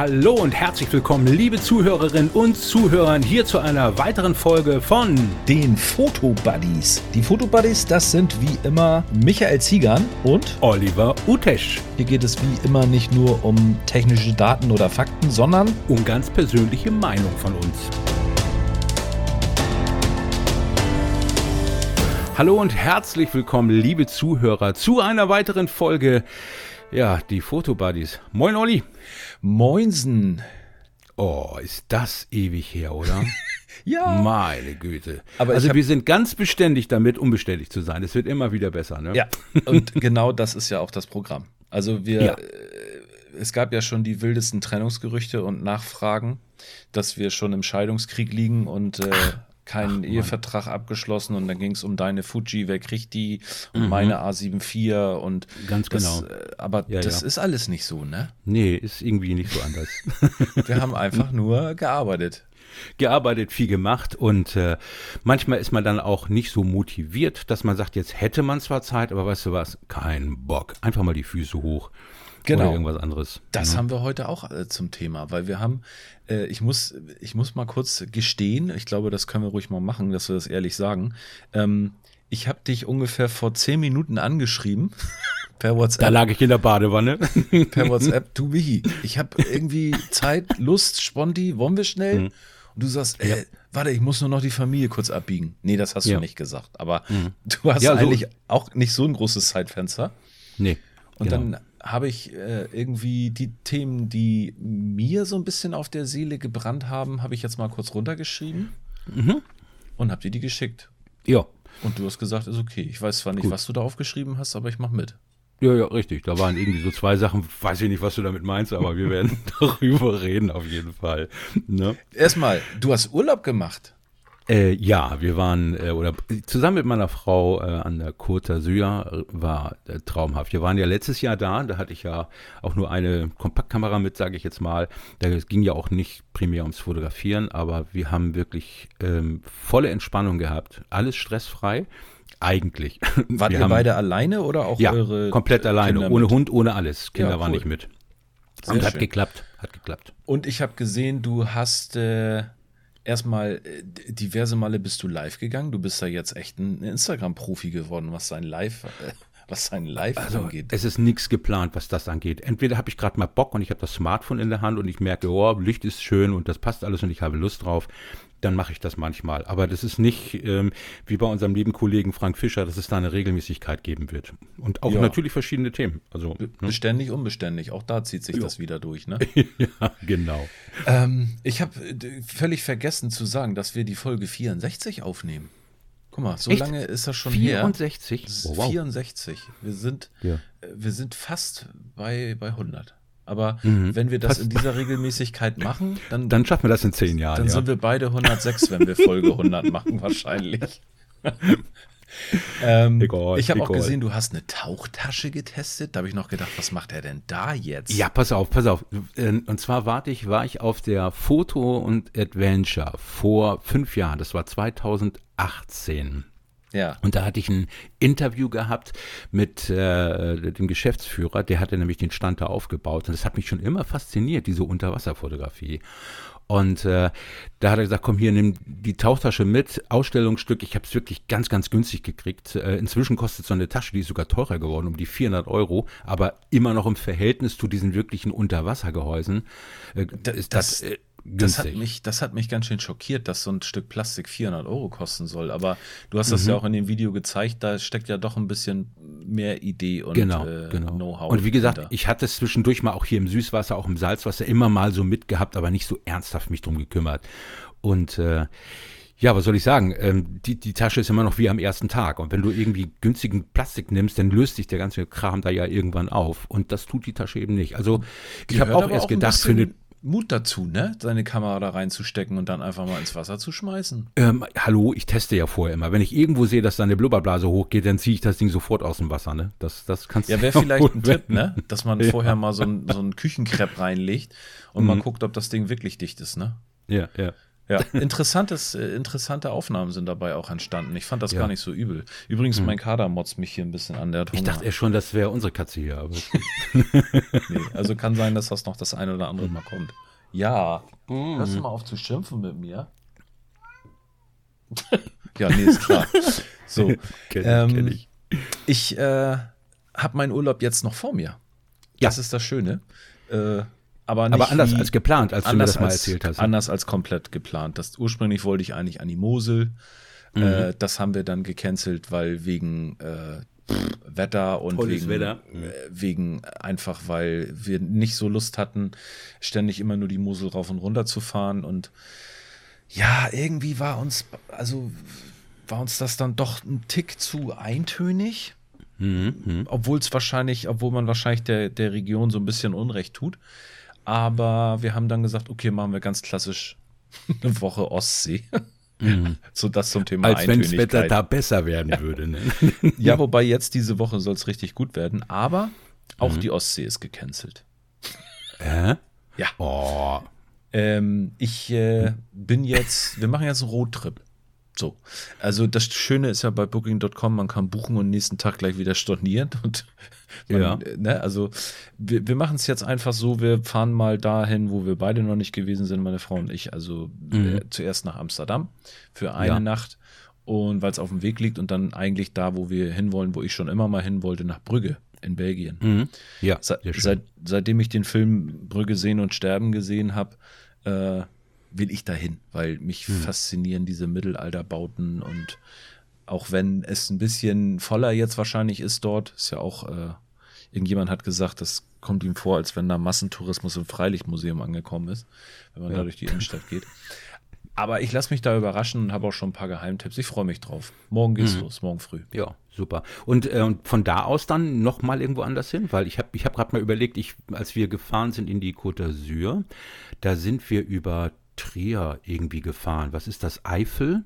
Hallo und herzlich willkommen, liebe Zuhörerinnen und Zuhörer, hier zu einer weiteren Folge von den Fotobuddies. Die Fotobuddies, das sind wie immer Michael Ziegern und Oliver Utesch. Hier geht es wie immer nicht nur um technische Daten oder Fakten, sondern um ganz persönliche Meinung von uns. Hallo und herzlich willkommen, liebe Zuhörer, zu einer weiteren Folge. Ja, die Fotobuddies. Moin, Olli. Moinsen. Oh, ist das ewig her, oder? ja. Meine Güte. Aber also wir sind ganz beständig damit, unbeständig zu sein. Es wird immer wieder besser, ne? Ja. Und genau das ist ja auch das Programm. Also wir, ja. äh, es gab ja schon die wildesten Trennungsgerüchte und Nachfragen, dass wir schon im Scheidungskrieg liegen und äh, keinen Ach, Ehevertrag abgeschlossen und dann ging es um deine Fuji, wer kriegt die und mhm. meine A74 und ganz das, genau. Äh, aber ja, das ja. ist alles nicht so, ne? Nee, ist irgendwie nicht so anders. Wir haben einfach nur gearbeitet. Gearbeitet, viel gemacht und äh, manchmal ist man dann auch nicht so motiviert, dass man sagt, jetzt hätte man zwar Zeit, aber weißt du was, kein Bock. Einfach mal die Füße hoch. Genau. Oder irgendwas anderes. Das ja. haben wir heute auch äh, zum Thema, weil wir haben, äh, ich, muss, ich muss mal kurz gestehen, ich glaube, das können wir ruhig mal machen, dass wir das ehrlich sagen. Ähm, ich habe dich ungefähr vor zehn Minuten angeschrieben. per WhatsApp. Da lag ich in der Badewanne. per WhatsApp, du Michi, ich habe irgendwie Zeit, Lust, Sponti, wollen wir schnell? Mhm. Und du sagst, äh, ja. warte, ich muss nur noch die Familie kurz abbiegen. Nee, das hast ja. du nicht gesagt. Aber mhm. du hast ja, eigentlich so auch nicht so ein großes Zeitfenster. Nee. Und genau. dann habe ich äh, irgendwie die Themen, die mir so ein bisschen auf der Seele gebrannt haben, habe ich jetzt mal kurz runtergeschrieben mhm. und habe dir die geschickt. Ja. Und du hast gesagt, ist okay. Ich weiß zwar nicht, Gut. was du da aufgeschrieben hast, aber ich mache mit. Ja, ja, richtig. Da waren irgendwie so zwei Sachen, weiß ich nicht, was du damit meinst, aber wir werden darüber reden auf jeden Fall. Ne? Erstmal, du hast Urlaub gemacht. Äh, ja, wir waren, äh, oder zusammen mit meiner Frau äh, an der Côte d'Azur war äh, traumhaft. Wir waren ja letztes Jahr da, da hatte ich ja auch nur eine Kompaktkamera mit, sage ich jetzt mal. Da ging ja auch nicht primär ums Fotografieren, aber wir haben wirklich ähm, volle Entspannung gehabt. Alles stressfrei. Eigentlich. Wart wir ihr haben, beide alleine oder auch ja, eure? Komplett alleine, Kinder ohne mit? Hund, ohne alles. Kinder ja, cool. waren nicht mit. Sehr Und hat schön. geklappt. Hat geklappt. Und ich habe gesehen, du hast äh, erstmal äh, diverse Male bist du live gegangen. Du bist ja jetzt echt ein Instagram-Profi geworden, was sein Live, äh, was sein Live also, angeht. Es ist nichts geplant, was das angeht. Entweder habe ich gerade mal Bock und ich habe das Smartphone in der Hand und ich merke, oh, Licht ist schön und das passt alles und ich habe Lust drauf dann mache ich das manchmal. Aber das ist nicht ähm, wie bei unserem lieben Kollegen Frank Fischer, dass es da eine Regelmäßigkeit geben wird. Und auch ja. natürlich verschiedene Themen. Also, ne? Beständig, unbeständig. Auch da zieht sich jo. das wieder durch. Ne? ja, genau. Ähm, ich habe äh, völlig vergessen zu sagen, dass wir die Folge 64 aufnehmen. Guck mal, so Echt? lange ist das schon 64? her. 64? Oh, wow. 64. Wir sind, ja. Äh, wir sind fast bei, bei 100. Aber mhm. wenn wir das Fast. in dieser Regelmäßigkeit machen, dann, dann schaffen wir das in zehn Jahren. Dann ja. sind wir beide 106, wenn wir Folge 100 machen, wahrscheinlich. ähm, egal, ich habe auch gesehen, du hast eine Tauchtasche getestet. Da habe ich noch gedacht, was macht er denn da jetzt? Ja, pass auf, pass auf. Ähm, und zwar warte ich, war ich auf der Foto und Adventure vor fünf Jahren. Das war 2018. Ja. Und da hatte ich ein Interview gehabt mit äh, dem Geschäftsführer, der hatte nämlich den Stand da aufgebaut. Und das hat mich schon immer fasziniert, diese Unterwasserfotografie. Und äh, da hat er gesagt, komm hier, nimm die Tauchtasche mit, Ausstellungsstück. Ich habe es wirklich ganz, ganz günstig gekriegt. Äh, inzwischen kostet so eine Tasche, die ist sogar teurer geworden, um die 400 Euro, aber immer noch im Verhältnis zu diesen wirklichen Unterwassergehäusen. Äh, das, das, das das hat, mich, das hat mich ganz schön schockiert, dass so ein Stück Plastik 400 Euro kosten soll. Aber du hast das mhm. ja auch in dem Video gezeigt, da steckt ja doch ein bisschen mehr Idee und genau, äh, genau. Know-how. Und wie gesagt, ich hatte es zwischendurch mal auch hier im Süßwasser, auch im Salzwasser immer mal so mitgehabt, aber nicht so ernsthaft mich drum gekümmert. Und äh, ja, was soll ich sagen? Ähm, die, die Tasche ist immer noch wie am ersten Tag. Und wenn du irgendwie günstigen Plastik nimmst, dann löst sich der ganze Kram da ja irgendwann auf. Und das tut die Tasche eben nicht. Also ich habe auch erst auch gedacht, für eine Mut dazu, ne? Seine Kamera da reinzustecken und dann einfach mal ins Wasser zu schmeißen. Ähm, hallo, ich teste ja vorher immer. Wenn ich irgendwo sehe, dass da eine Blubberblase hochgeht, dann ziehe ich das Ding sofort aus dem Wasser, ne? Das, das kannst Ja, wäre vielleicht ein Tipp, ne? Dass man ja. vorher mal so ein, so ein Küchenkrepp reinlegt und mhm. mal guckt, ob das Ding wirklich dicht ist, ne? Ja, ja. Ja, interessantes, äh, interessante Aufnahmen sind dabei auch entstanden. Ich fand das ja. gar nicht so übel. Übrigens, mhm. mein Kader motzt mich hier ein bisschen an. Der ich dachte ja schon, das wäre unsere Katze hier. Aber nee, also kann sein, dass das noch das eine oder andere Mal kommt. Ja, mhm. hörst du mal auf zu schimpfen mit mir? ja, nee, ist klar. So, kenn, ähm, kenn ich, ich äh, habe meinen Urlaub jetzt noch vor mir. Das ja. ist das Schöne. Äh, aber, aber anders als geplant, als du mir das mal als, erzählt hast. Anders als komplett geplant. Das, ursprünglich wollte ich eigentlich an die Mosel. Mhm. Äh, das haben wir dann gecancelt, weil wegen äh, Wetter und wegen, Wetter. Äh, wegen einfach, weil wir nicht so Lust hatten, ständig immer nur die Mosel rauf und runter zu fahren. Und ja, irgendwie war uns, also war uns das dann doch ein Tick zu eintönig. Mhm, mhm. obwohl es wahrscheinlich, obwohl man wahrscheinlich der, der Region so ein bisschen Unrecht tut. Aber wir haben dann gesagt, okay, machen wir ganz klassisch eine Woche Ostsee. Mhm. So das zum Thema Als wenn das Wetter da besser werden würde. Ne? ja, wobei jetzt diese Woche soll es richtig gut werden. Aber auch mhm. die Ostsee ist gecancelt. Äh? Ja. Oh. Ähm, ich äh, bin jetzt, wir machen jetzt einen Roadtrip. So. Also das Schöne ist ja bei Booking.com, man kann buchen und nächsten Tag gleich wieder stornieren. Und man, ja. ne, also wir, wir machen es jetzt einfach so, wir fahren mal dahin, wo wir beide noch nicht gewesen sind, meine Frau und ich. Also mhm. äh, zuerst nach Amsterdam für eine ja. Nacht und weil es auf dem Weg liegt und dann eigentlich da, wo wir hinwollen, wo ich schon immer mal hin wollte, nach Brügge in Belgien. Mhm. Ja. Se seit, seitdem ich den Film Brügge sehen und sterben gesehen habe, äh, will ich dahin, weil mich hm. faszinieren diese Mittelalterbauten und auch wenn es ein bisschen voller jetzt wahrscheinlich ist dort, ist ja auch, äh, irgendjemand hat gesagt, das kommt ihm vor, als wenn da Massentourismus im Freilichtmuseum angekommen ist, wenn man ja. da durch die Innenstadt geht. Aber ich lasse mich da überraschen und habe auch schon ein paar Geheimtipps. Ich freue mich drauf. Morgen geht's mhm. los, morgen früh. Ja, super. Und äh, von da aus dann noch mal irgendwo anders hin, weil ich habe ich hab gerade mal überlegt, ich, als wir gefahren sind in die Côte d'Azur, da sind wir über Trier irgendwie gefahren. Was ist das? Eifel?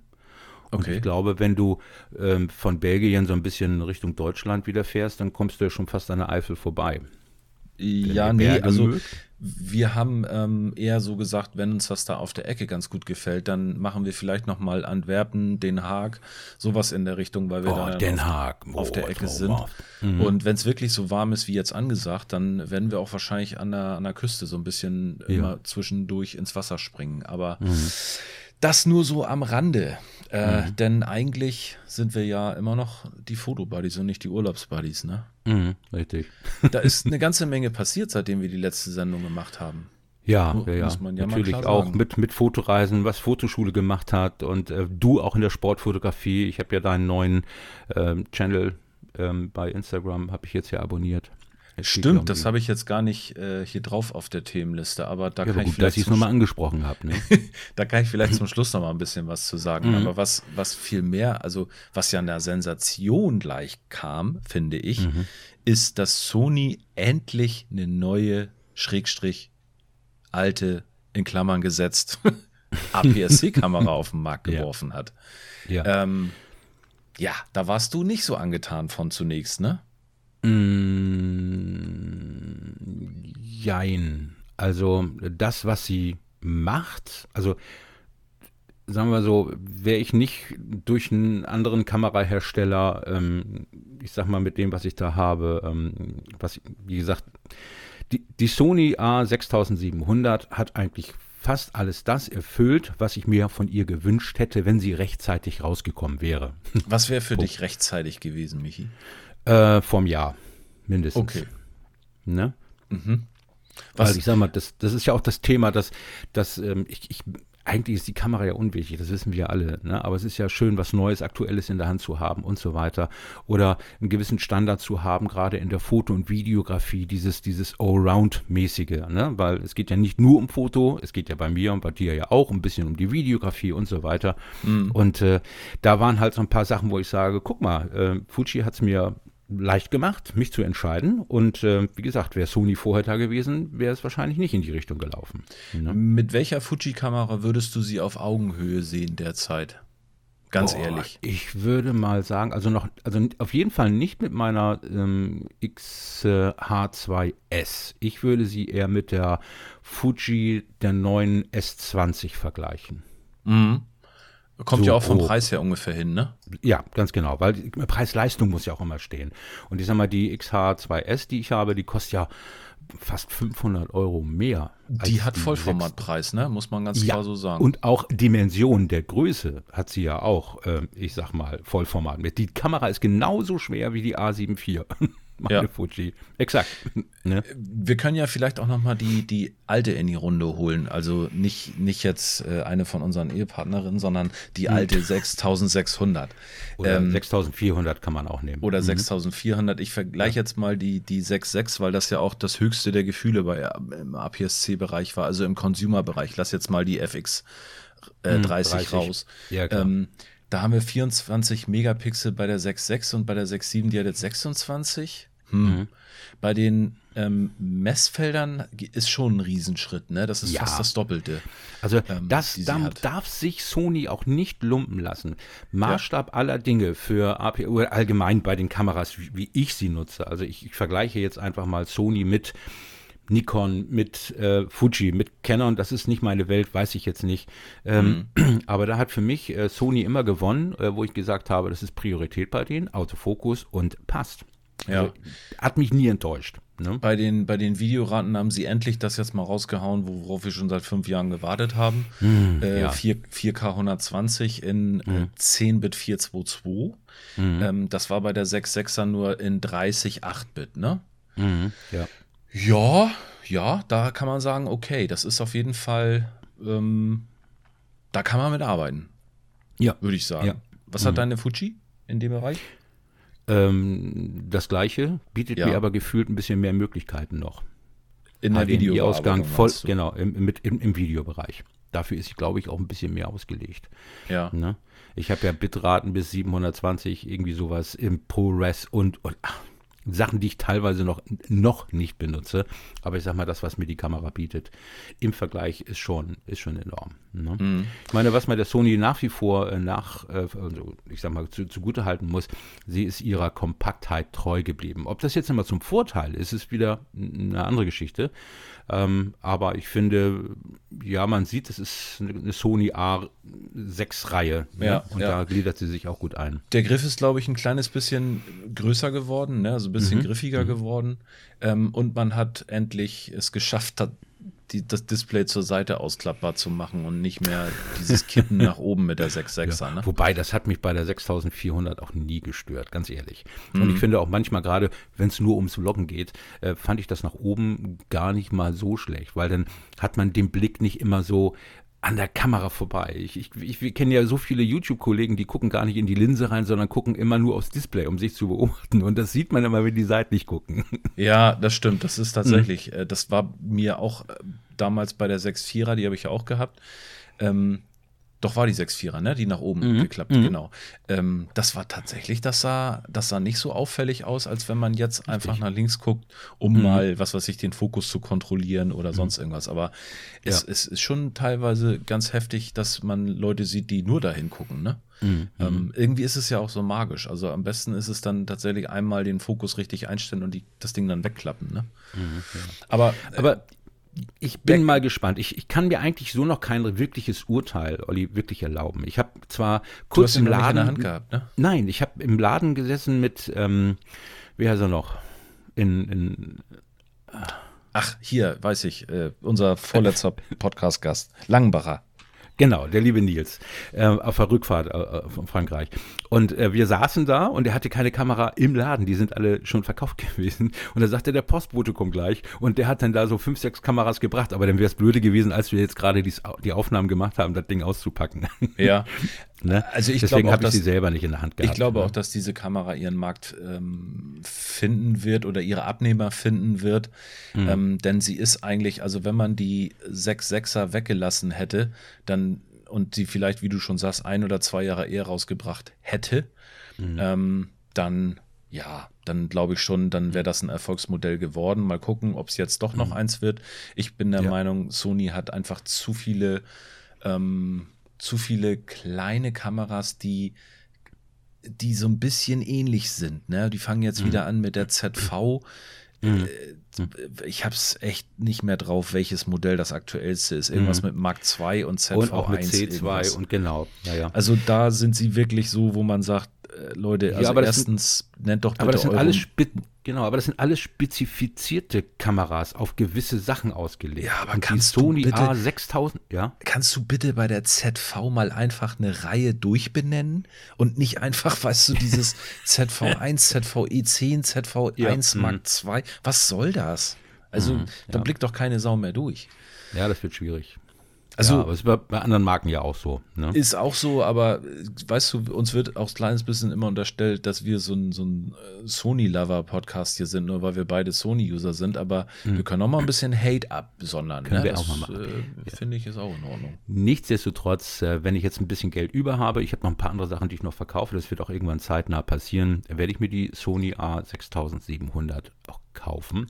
Und okay. ich glaube, wenn du ähm, von Belgien so ein bisschen Richtung Deutschland wieder fährst, dann kommst du ja schon fast an der Eifel vorbei. Ja, nee, also mögt. Wir haben ähm, eher so gesagt, wenn uns das da auf der Ecke ganz gut gefällt, dann machen wir vielleicht noch mal Antwerpen, Den Haag, sowas in der Richtung, weil wir oh, da Den auf, Haag. Oh, auf der Ecke sind. Mhm. Und wenn es wirklich so warm ist wie jetzt angesagt, dann werden wir auch wahrscheinlich an der, an der Küste so ein bisschen ja. immer zwischendurch ins Wasser springen. Aber mhm. Das nur so am Rande. Äh, mhm. Denn eigentlich sind wir ja immer noch die Fotobuddies und nicht die Urlaubsbuddies, ne? Mhm, richtig. Da ist eine ganze Menge passiert, seitdem wir die letzte Sendung gemacht haben. Ja, ja, ja. ja natürlich auch mit, mit Fotoreisen, was Fotoschule gemacht hat und äh, du auch in der Sportfotografie. Ich habe ja deinen neuen ähm, Channel ähm, bei Instagram, habe ich jetzt ja abonniert. Stimmt, das habe ich jetzt gar nicht äh, hier drauf auf der Themenliste, aber da ja, kann aber gut, ich vielleicht. Dass ich es nochmal angesprochen habe. Ne? da kann ich vielleicht zum Schluss nochmal ein bisschen was zu sagen. Mhm. Aber was, was viel mehr, also was ja einer Sensation gleich kam, finde ich, mhm. ist, dass Sony endlich eine neue, Schrägstrich, alte, in Klammern gesetzt, APS-C-Kamera auf den Markt geworfen ja. hat. Ja. Ähm, ja, da warst du nicht so angetan von zunächst, ne? Mm, jein. Also das, was sie macht, also sagen wir so, wäre ich nicht durch einen anderen Kamerahersteller, ähm, ich sag mal mit dem, was ich da habe, ähm, was, wie gesagt, die, die Sony A6700 hat eigentlich fast alles das erfüllt, was ich mir von ihr gewünscht hätte, wenn sie rechtzeitig rausgekommen wäre. Was wäre für dich rechtzeitig gewesen, Michi? Äh, vom Jahr, mindestens. Okay. Ne? Mhm. Was? Weil ich sag mal, das, das ist ja auch das Thema, dass, dass ähm, ich, ich eigentlich ist die Kamera ja unwichtig, das wissen wir ja alle, ne? aber es ist ja schön, was Neues, Aktuelles in der Hand zu haben und so weiter. Oder einen gewissen Standard zu haben, gerade in der Foto- und Videografie, dieses, dieses Allround-mäßige, ne? weil es geht ja nicht nur um Foto, es geht ja bei mir und bei dir ja auch ein bisschen um die Videografie und so weiter. Mhm. Und äh, da waren halt so ein paar Sachen, wo ich sage, guck mal, äh, Fuji hat es mir leicht gemacht, mich zu entscheiden. Und äh, wie gesagt, wäre Sony vorher da gewesen, wäre es wahrscheinlich nicht in die Richtung gelaufen. Ne? Mit welcher Fuji-Kamera würdest du sie auf Augenhöhe sehen derzeit? Ganz Boah, ehrlich. Ich würde mal sagen, also noch, also auf jeden Fall nicht mit meiner ähm, XH2S. Ich würde sie eher mit der Fuji der neuen S20 vergleichen. Mhm. Kommt so, ja auch vom oh. Preis her ungefähr hin, ne? Ja, ganz genau, weil Preis-Leistung muss ja auch immer stehen. Und ich sag mal, die XH2S, die ich habe, die kostet ja fast 500 Euro mehr. Die hat die Vollformatpreis, ne? Muss man ganz ja, klar so sagen. Und auch Dimension der Größe hat sie ja auch, äh, ich sag mal, Vollformat mit. Die Kamera ist genauso schwer wie die A7 IV. meine ja. Fuji. Exakt. Ne? Wir können ja vielleicht auch noch mal die, die alte in die Runde holen. Also nicht, nicht jetzt äh, eine von unseren Ehepartnerinnen, sondern die hm. alte 6600. Oder ähm, 6400 kann man auch nehmen. Oder mhm. 6400. Ich vergleiche jetzt mal die, die 66, weil das ja auch das höchste der Gefühle bei, im APS-C-Bereich war, also im Consumer-Bereich. Lass jetzt mal die FX äh, 30, 30, raus. Ja, klar. Ähm, da haben wir 24 Megapixel bei der 6.6 und bei der 6.7, die hat jetzt 26. Hm. Mhm. Bei den ähm, Messfeldern ist schon ein Riesenschritt, ne? Das ist ja. fast das Doppelte. Also ähm, das darf sich Sony auch nicht lumpen lassen. Maßstab ja. aller Dinge für APU allgemein bei den Kameras, wie, wie ich sie nutze. Also ich, ich vergleiche jetzt einfach mal Sony mit Nikon, mit äh, Fuji, mit Canon, das ist nicht meine Welt, weiß ich jetzt nicht. Ähm, mhm. Aber da hat für mich äh, Sony immer gewonnen, äh, wo ich gesagt habe, das ist Priorität bei denen, Autofokus und passt. Ja. Also, hat mich nie enttäuscht. Ne? Bei, den, bei den Videoraten haben sie endlich das jetzt mal rausgehauen, worauf wir schon seit fünf Jahren gewartet haben. Mhm, äh, ja. 4, 4K 120 in mhm. 10 Bit 422. Mhm. Ähm, das war bei der 6.6er nur in 30 8-Bit, ne? Mhm, ja. Ja, ja, da kann man sagen, okay, das ist auf jeden Fall, ähm, da kann man mit arbeiten. Ja. Würde ich sagen. Ja. Was hat mhm. deine Fuji in dem Bereich? Ähm, das gleiche, bietet ja. mir aber gefühlt ein bisschen mehr Möglichkeiten noch. In der Videoausgang voll, genau, im, mit, im, im Videobereich. Dafür ist glaube ich, auch ein bisschen mehr ausgelegt. Ja. Ne? Ich habe ja Bitraten bis 720, irgendwie sowas im ProRes und, und ach, Sachen, die ich teilweise noch, noch nicht benutze. Aber ich sag mal, das, was mir die Kamera bietet, im Vergleich ist schon, ist schon enorm. Ne? Mhm. Ich meine, was man der Sony nach wie vor äh, nach, äh, also ich sag mal, zu, zugute halten muss, sie ist ihrer Kompaktheit treu geblieben. Ob das jetzt immer zum Vorteil ist, ist wieder eine andere Geschichte. Ähm, aber ich finde, ja, man sieht, es ist eine Sony A6-Reihe. Ne? Ja, und ja. da gliedert sie sich auch gut ein. Der Griff ist, glaube ich, ein kleines bisschen größer geworden, ne? also ein bisschen mhm. griffiger mhm. geworden. Ähm, und man hat endlich es geschafft, die, das Display zur Seite ausklappbar zu machen und nicht mehr dieses Kippen nach oben mit der 6.6er. Ja, ne? Wobei, das hat mich bei der 6400 auch nie gestört, ganz ehrlich. Mhm. Und ich finde auch manchmal gerade, wenn es nur ums Loggen geht, äh, fand ich das nach oben gar nicht mal so schlecht, weil dann hat man den Blick nicht immer so an der Kamera vorbei. Ich, ich, ich kenne ja so viele YouTube-Kollegen, die gucken gar nicht in die Linse rein, sondern gucken immer nur aufs Display, um sich zu beobachten. Und das sieht man immer, wenn die seitlich gucken. Ja, das stimmt. Das ist tatsächlich, mhm. das war mir auch äh, damals bei der 6.4er, die habe ich ja auch gehabt. Ähm, doch war die 6-4er, ne? Die nach oben mhm. geklappt, mhm. genau. Ähm, das war tatsächlich, das sah, das sah nicht so auffällig aus, als wenn man jetzt Richtig. einfach nach links guckt, um mhm. mal, was weiß ich, den Fokus zu kontrollieren oder mhm. sonst irgendwas. Aber es, ja. es, ist schon teilweise ganz heftig, dass man Leute sieht, die nur dahin gucken, ne? Mhm. Ähm, mhm. irgendwie ist es ja auch so magisch. Also am besten ist es dann tatsächlich einmal den Fokus richtig einstellen und die, das Ding dann wegklappen, ne? Ja. Aber, aber ich bin mal gespannt. Ich, ich kann mir eigentlich so noch kein wirkliches Urteil, Olli, wirklich erlauben. Ich habe zwar kurz im Laden. In der Hand gehabt, ne? Nein, ich habe im Laden gesessen mit, ähm, wie heißt er noch? In. in Ach, hier, weiß ich, äh, unser vorletzter Podcast-Gast, Langenbacher. Genau, der liebe Nils, äh, auf der Rückfahrt äh, von Frankreich. Und äh, wir saßen da und er hatte keine Kamera im Laden, die sind alle schon verkauft gewesen. Und da sagte der Postbote kommt gleich und der hat dann da so fünf, sechs Kameras gebracht. Aber dann wäre es blöde gewesen, als wir jetzt gerade die Aufnahmen gemacht haben, das Ding auszupacken. Ja. ne? Also ich Deswegen habe ich sie selber nicht in der Hand gehabt. Ich glaube ne? auch, dass diese Kamera ihren Markt ähm, finden wird oder ihre Abnehmer finden wird. Mhm. Ähm, denn sie ist eigentlich, also wenn man die 6.6er weggelassen hätte, dann und sie vielleicht, wie du schon sagst, ein oder zwei Jahre eher rausgebracht hätte, mhm. ähm, dann ja, dann glaube ich schon, dann wäre das ein Erfolgsmodell geworden. Mal gucken, ob es jetzt doch noch mhm. eins wird. Ich bin der ja. Meinung, Sony hat einfach zu viele, ähm, zu viele kleine Kameras, die die so ein bisschen ähnlich sind. Ne? Die fangen jetzt mhm. wieder an mit der ZV mhm. Äh, ich habe es echt nicht mehr drauf, welches Modell das aktuellste ist. Irgendwas mhm. mit Mark II und ZV1. Und auch mit C2 irgendwas. und genau. Ja, ja. Also da sind sie wirklich so, wo man sagt, äh, Leute, also ja, erstens sind, nennt doch bitte aber das sind alles Genau, aber das sind alles spezifizierte Kameras auf gewisse Sachen ausgelegt. Ja, aber und kannst Sony du bitte, A6000, ja? Kannst du bitte bei der ZV mal einfach eine Reihe durchbenennen und nicht einfach, weißt du, dieses ZV1, ZVE10, ZV1 ja, Mark II, was soll das? Also, mhm, da ja. blickt doch keine Sau mehr durch. Ja, das wird schwierig. Also, ja, aber ist bei, bei, anderen Marken ja auch so. Ne? Ist auch so, aber weißt du, uns wird auch ein kleines bisschen immer unterstellt, dass wir so ein, so ein äh, Sony-Lover-Podcast hier sind, nur weil wir beide Sony-User sind, aber hm. wir können auch mal ein bisschen Hate absondern. Können ne? wir das, auch mal machen. Äh. Finde ich ist auch in Ordnung. Nichtsdestotrotz, äh, wenn ich jetzt ein bisschen Geld über habe, ich habe noch ein paar andere Sachen, die ich noch verkaufe, das wird auch irgendwann zeitnah passieren, werde ich mir die Sony A6700 auch kaufen.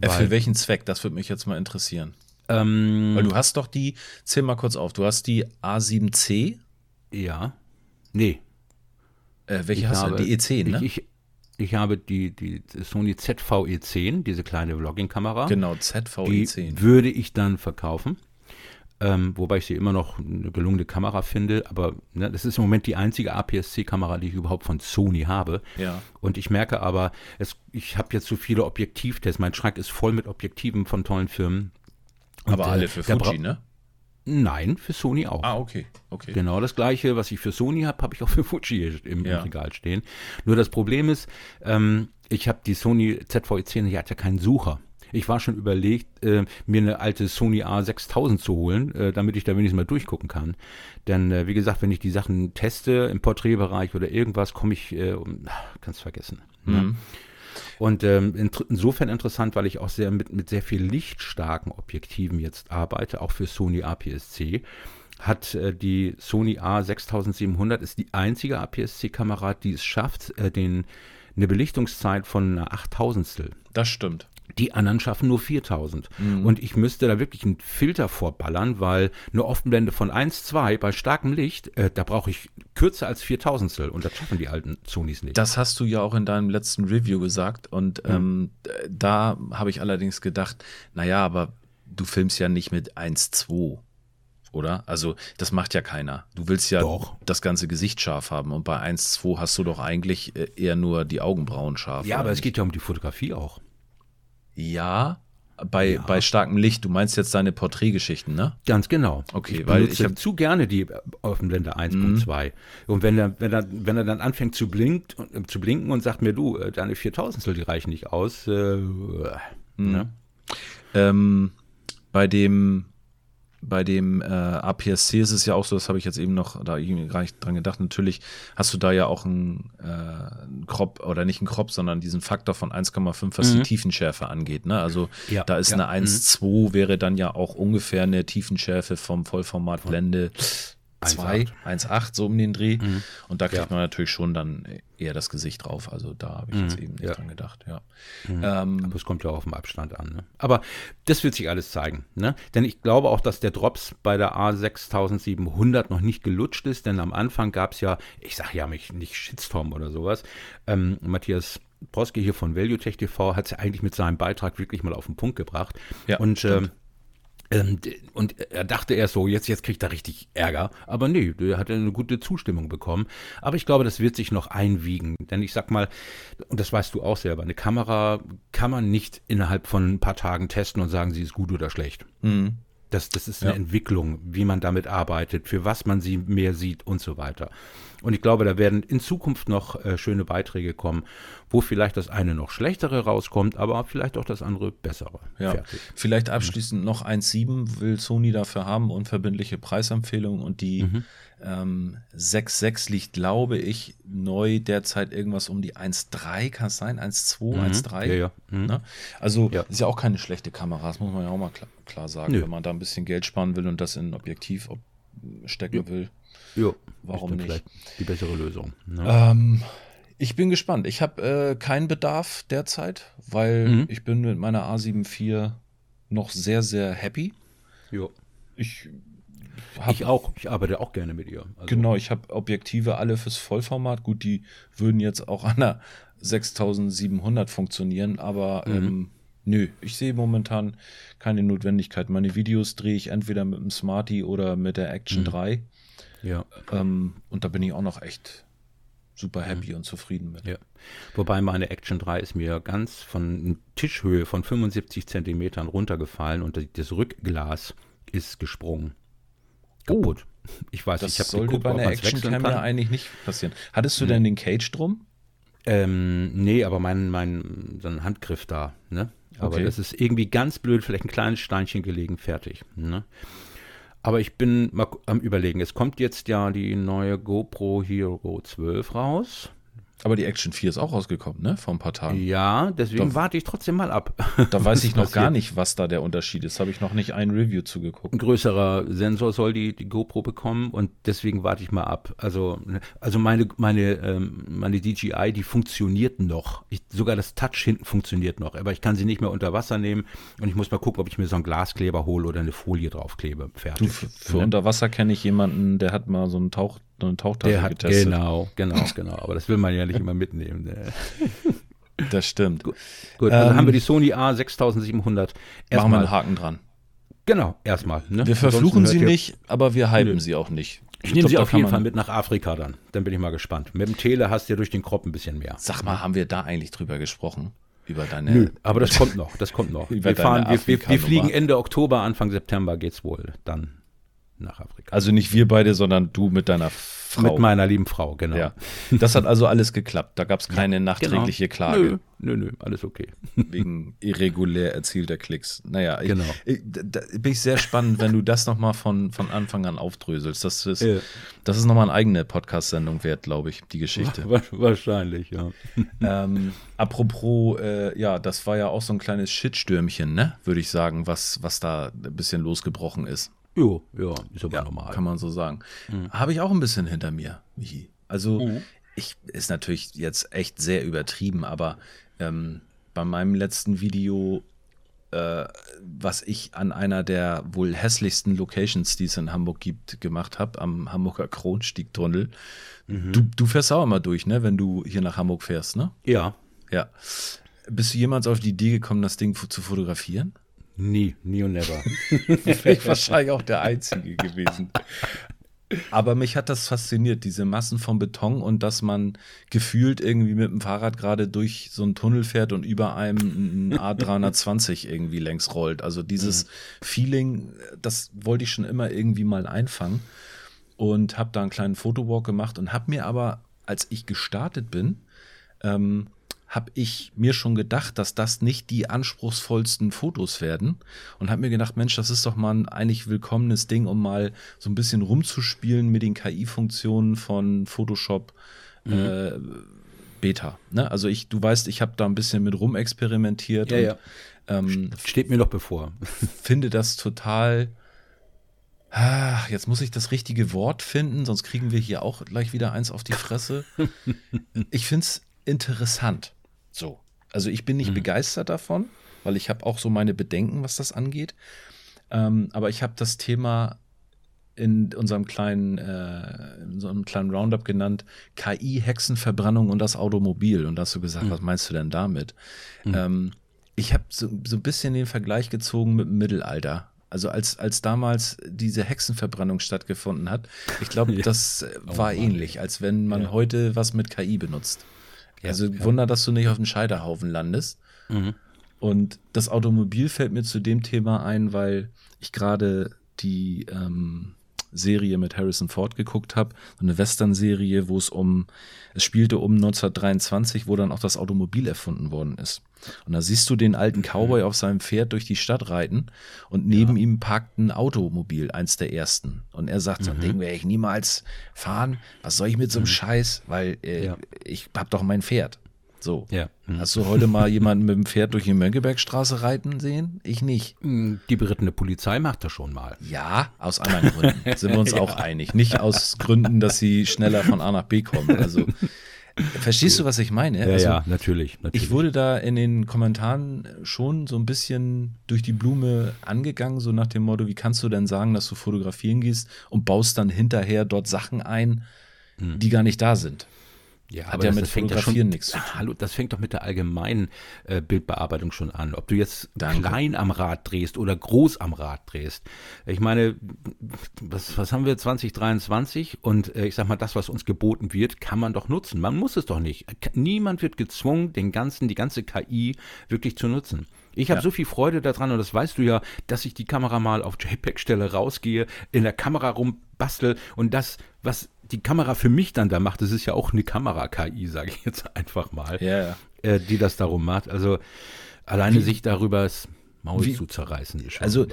Äh, für welchen Zweck? Das würde mich jetzt mal interessieren. Ähm, Weil du hast doch die, zähl mal kurz auf, du hast die A7C. Ja. Nee. Äh, welche ich hast habe, du? Die E10, ne? Ich, ich, ich, habe die, die Sony ZVE10, diese kleine Vlogging-Kamera. Genau, ZVE10. Die würde ich dann verkaufen. Ähm, wobei ich sie immer noch eine gelungene Kamera finde, aber ne, das ist im Moment die einzige APS-C-Kamera, die ich überhaupt von Sony habe. Ja. Und ich merke aber, es, ich habe jetzt so viele Objektivtests, mein Schrank ist voll mit Objektiven von tollen Firmen aber alle für Fuji, ne? Nein, für Sony auch. Ah, okay. okay. Genau das gleiche, was ich für Sony habe, habe ich auch für Fuji im, ja. im, Regal stehen. Nur das Problem ist, ähm, ich habe die Sony ZVE10, die hat ja keinen Sucher. Ich war schon überlegt, äh, mir eine alte Sony A6000 zu holen, äh, damit ich da wenigstens mal durchgucken kann. Denn äh, wie gesagt, wenn ich die Sachen teste im Porträtbereich oder irgendwas, komme ich, äh, kannst vergessen. Ne? Mhm. Und ähm, insofern interessant, weil ich auch sehr mit, mit sehr viel lichtstarken Objektiven jetzt arbeite, auch für Sony APS-C hat äh, die Sony A6700 ist die einzige APS-C-Kamera, die es schafft, äh, den, eine Belichtungszeit von einer Achttausendstel. Das stimmt. Die anderen schaffen nur 4000. Mhm. Und ich müsste da wirklich einen Filter vorballern, weil eine Offenblende von 1, 2 bei starkem Licht, äh, da brauche ich kürzer als 4000 und das schaffen die alten Sonys nicht. Das hast du ja auch in deinem letzten Review gesagt und mhm. ähm, da habe ich allerdings gedacht, naja, aber du filmst ja nicht mit 1, 2 oder? Also, das macht ja keiner. Du willst ja doch. das ganze Gesicht scharf haben und bei 1, 2 hast du doch eigentlich äh, eher nur die Augenbrauen scharf. Ja, aber nicht? es geht ja um die Fotografie auch. Ja, bei, ja. bei starkem Licht. Du meinst jetzt deine Porträtgeschichten, ne? Ganz genau. Okay, ich weil ich habe zu gerne die Offenblende 1.2. Mhm. Und wenn er, wenn, er, wenn er dann anfängt zu, blinkt, äh, zu blinken und sagt mir, du, äh, deine 4000 die reichen nicht aus. Äh, mhm. ne? ähm, bei dem bei dem äh, APS-C ist es ja auch so, das habe ich jetzt eben noch, da ich gar nicht dran gedacht, natürlich hast du da ja auch einen, äh, einen Crop oder nicht einen Crop, sondern diesen Faktor von 1,5, was mhm. die Tiefenschärfe angeht. Ne? Also ja, da ist ja. eine 1,2 mhm. wäre dann ja auch ungefähr eine Tiefenschärfe vom Vollformatblende 2, 1,8 so um den Dreh. Mhm. Und da kriegt ja. man natürlich schon dann eher das Gesicht drauf. Also da habe ich jetzt mhm. eben nicht ja. dran gedacht. Ja. Mhm. Ähm, Aber es kommt ja auch auf den Abstand an. Ne? Aber das wird sich alles zeigen. Ne? Denn ich glaube auch, dass der Drops bei der A6700 noch nicht gelutscht ist. Denn am Anfang gab es ja, ich sage ja mich nicht Shitstorm oder sowas. Ähm, Matthias Proske hier von ValueTech TV hat es ja eigentlich mit seinem Beitrag wirklich mal auf den Punkt gebracht. Ja, und ähm, und er dachte erst so, jetzt, jetzt kriegt er richtig Ärger. Aber nee, der hat eine gute Zustimmung bekommen. Aber ich glaube, das wird sich noch einwiegen. Denn ich sag mal, und das weißt du auch selber, eine Kamera kann man nicht innerhalb von ein paar Tagen testen und sagen, sie ist gut oder schlecht. Mhm. Das, das ist eine ja. Entwicklung, wie man damit arbeitet, für was man sie mehr sieht und so weiter. Und ich glaube, da werden in Zukunft noch äh, schöne Beiträge kommen, wo vielleicht das eine noch schlechtere rauskommt, aber vielleicht auch das andere bessere. Ja. Fertig. Vielleicht abschließend noch 1.7 will Sony dafür haben, unverbindliche Preisempfehlung und die mhm. Ähm, 6.6 liegt, glaube ich, neu derzeit irgendwas um die 1.3, kann es sein? 1.2, mhm. 1.3? Ja, ja. Mhm. Ne? Also ja. ist ja auch keine schlechte Kamera, das muss man ja auch mal klar, klar sagen, Nö. wenn man da ein bisschen Geld sparen will und das in ein Objektiv stecken ja. will. Ja, warum nicht? Die bessere Lösung. Ne? Ähm, ich bin gespannt. Ich habe äh, keinen Bedarf derzeit, weil mhm. ich bin mit meiner A74 noch sehr, sehr happy. Ja. Ich, hab, ich auch. Ich arbeite auch gerne mit ihr. Also. Genau, ich habe Objektive alle fürs Vollformat. Gut, die würden jetzt auch an der 6700 funktionieren, aber mhm. ähm, nö, ich sehe momentan keine Notwendigkeit. Meine Videos drehe ich entweder mit dem Smarty oder mit der Action mhm. 3. Ja. Ähm, und da bin ich auch noch echt super happy mhm. und zufrieden mit. Ja. Wobei meine Action 3 ist mir ganz von Tischhöhe von 75 Zentimetern runtergefallen und das Rückglas ist gesprungen. Kaputt. Oh, ich weiß, das ich habe sollte geguckt, bei einer Action Cam ja eigentlich nicht passieren. Hattest du hm. denn den Cage drum? Ähm, nee, aber mein, mein so ein Handgriff da, ne? Aber okay. das ist irgendwie ganz blöd, vielleicht ein kleines Steinchen gelegen, fertig. Ne? Aber ich bin mal am überlegen. Es kommt jetzt ja die neue GoPro Hero 12 raus. Aber die Action 4 ist auch rausgekommen, ne? Vor ein paar Tagen. Ja, deswegen da, warte ich trotzdem mal ab. Da weiß ich noch gar nicht, was da der Unterschied ist. Habe ich noch nicht ein Review zugeguckt. Ein größerer Sensor soll die, die GoPro bekommen und deswegen warte ich mal ab. Also, also meine, meine, ähm, meine DJI, die funktioniert noch. Ich, sogar das Touch hinten funktioniert noch, aber ich kann sie nicht mehr unter Wasser nehmen und ich muss mal gucken, ob ich mir so einen Glaskleber hole oder eine Folie draufklebe. Fertig. Du, für, für unter Wasser kenne ich jemanden, der hat mal so einen Tauch eine Tauchtasche der hat, getestet. Genau, genau, genau. Aber das will man ja nicht immer mitnehmen. Ne? Das stimmt. Gut, Gut also ähm, haben wir die Sony A6700. Erstmal, machen wir einen Haken dran. Genau, erstmal. Ne? Wir verfluchen sie nicht, aber wir hypen sie auch nicht. Ich, ich nehme sie auf jeden Fall mit nach Afrika dann. Dann bin ich mal gespannt. Mit dem Tele hast du ja durch den Kopf ein bisschen mehr. Sag mal, haben wir da eigentlich drüber gesprochen? Über deine. Nö, aber das kommt noch. Das kommt noch. wir, fahren, wir, wir, wir fliegen Ende Oktober, Anfang September geht's wohl dann nach Afrika. Also nicht wir beide, sondern du mit deiner Frau. Mit meiner lieben Frau, genau. Ja. Das hat also alles geklappt. Da gab es keine nachträgliche genau. Klage. Nö, nö, nö, alles okay. Wegen irregulär erzielter Klicks. Naja, ich, genau. Ich, da bin ich sehr spannend, wenn du das nochmal von, von Anfang an aufdröselst. Das ist, ja. das ist nochmal eine eigene Podcast-Sendung wert, glaube ich, die Geschichte. Wahrscheinlich, ja. Ähm, apropos, äh, ja, das war ja auch so ein kleines Shitstürmchen, ne? Würde ich sagen, was, was da ein bisschen losgebrochen ist. Jo, ja, ist aber ja, normal. Kann man so sagen. Mhm. Habe ich auch ein bisschen hinter mir, Michi. Also, mhm. ich ist natürlich jetzt echt sehr übertrieben, aber ähm, bei meinem letzten Video, äh, was ich an einer der wohl hässlichsten Locations, die es in Hamburg gibt, gemacht habe, am Hamburger Kronstiegtunnel. Mhm. Du, du fährst auch immer durch, ne, wenn du hier nach Hamburg fährst, ne? Ja. Ja. Bist du jemals auf die Idee gekommen, das Ding zu fotografieren? Nie, nie und never. Wäre ich wahrscheinlich auch der Einzige gewesen. Aber mich hat das fasziniert, diese Massen von Beton und dass man gefühlt irgendwie mit dem Fahrrad gerade durch so einen Tunnel fährt und über einem ein A320 irgendwie längs rollt. Also dieses mhm. Feeling, das wollte ich schon immer irgendwie mal einfangen und habe da einen kleinen Fotowalk gemacht und habe mir aber, als ich gestartet bin, ähm, habe ich mir schon gedacht, dass das nicht die anspruchsvollsten Fotos werden und habe mir gedacht, Mensch, das ist doch mal ein eigentlich willkommenes Ding, um mal so ein bisschen rumzuspielen mit den KI-Funktionen von Photoshop mhm. äh, Beta. Ne? Also ich, du weißt, ich habe da ein bisschen mit rumexperimentiert. Ja, und, ja. Ähm, Steht mir noch bevor. Finde das total. Ach, jetzt muss ich das richtige Wort finden, sonst kriegen wir hier auch gleich wieder eins auf die Fresse. ich finde es interessant. So. Also ich bin nicht mhm. begeistert davon, weil ich habe auch so meine Bedenken, was das angeht. Ähm, aber ich habe das Thema in unserem kleinen, äh, in so einem kleinen Roundup genannt, KI, Hexenverbrennung und das Automobil. Und da hast du gesagt, mhm. was meinst du denn damit? Mhm. Ähm, ich habe so, so ein bisschen den Vergleich gezogen mit dem Mittelalter. Also als, als damals diese Hexenverbrennung stattgefunden hat, ich glaube, das oh war oh ähnlich, als wenn man ja. heute was mit KI benutzt. Ja, also ja. Wunder, dass du nicht auf dem Scheiterhaufen landest. Mhm. Und das Automobil fällt mir zu dem Thema ein, weil ich gerade die ähm, Serie mit Harrison Ford geguckt habe, so eine Western-Serie, wo es um, es spielte um 1923, wo dann auch das Automobil erfunden worden ist. Und da siehst du den alten Cowboy auf seinem Pferd durch die Stadt reiten und neben ja. ihm parkt ein Automobil, eins der ersten. Und er sagt, mhm. so ein mhm. Ding werde ich niemals fahren. Was soll ich mit so einem mhm. Scheiß? Weil äh, ja. ich hab doch mein Pferd. So. Ja. Mhm. Hast du heute mal jemanden mit dem Pferd durch die Mönckebergstraße reiten sehen? Ich nicht. Hm, die berittene Polizei macht das schon mal. Ja, aus anderen Gründen. Sind wir uns ja. auch einig. Nicht aus Gründen, dass sie schneller von A nach B kommen. Also Verstehst du, was ich meine? Ja, also, ja natürlich, natürlich, Ich wurde da in den Kommentaren schon so ein bisschen durch die Blume angegangen, so nach dem Motto, wie kannst du denn sagen, dass du fotografieren gehst und baust dann hinterher dort Sachen ein, hm. die gar nicht da sind. Ja, Hat aber ja das, mit das Fotografieren ja schon, nichts zu tun. Hallo, das fängt doch mit der allgemeinen äh, Bildbearbeitung schon an. Ob du jetzt Danke. klein am Rad drehst oder groß am Rad drehst. Ich meine, was, was haben wir 2023? Und äh, ich sag mal, das, was uns geboten wird, kann man doch nutzen. Man muss es doch nicht. Niemand wird gezwungen, den ganzen, die ganze KI wirklich zu nutzen. Ich habe ja. so viel Freude daran und das weißt du ja, dass ich die Kamera mal auf JPEG stelle, rausgehe, in der Kamera rumbastel und das, was die Kamera für mich dann da macht, das ist ja auch eine Kamera-KI, sage ich jetzt einfach mal, ja. äh, die das darum macht. Also alleine wie, sich darüber das Maul wie, zu zerreißen. Ist also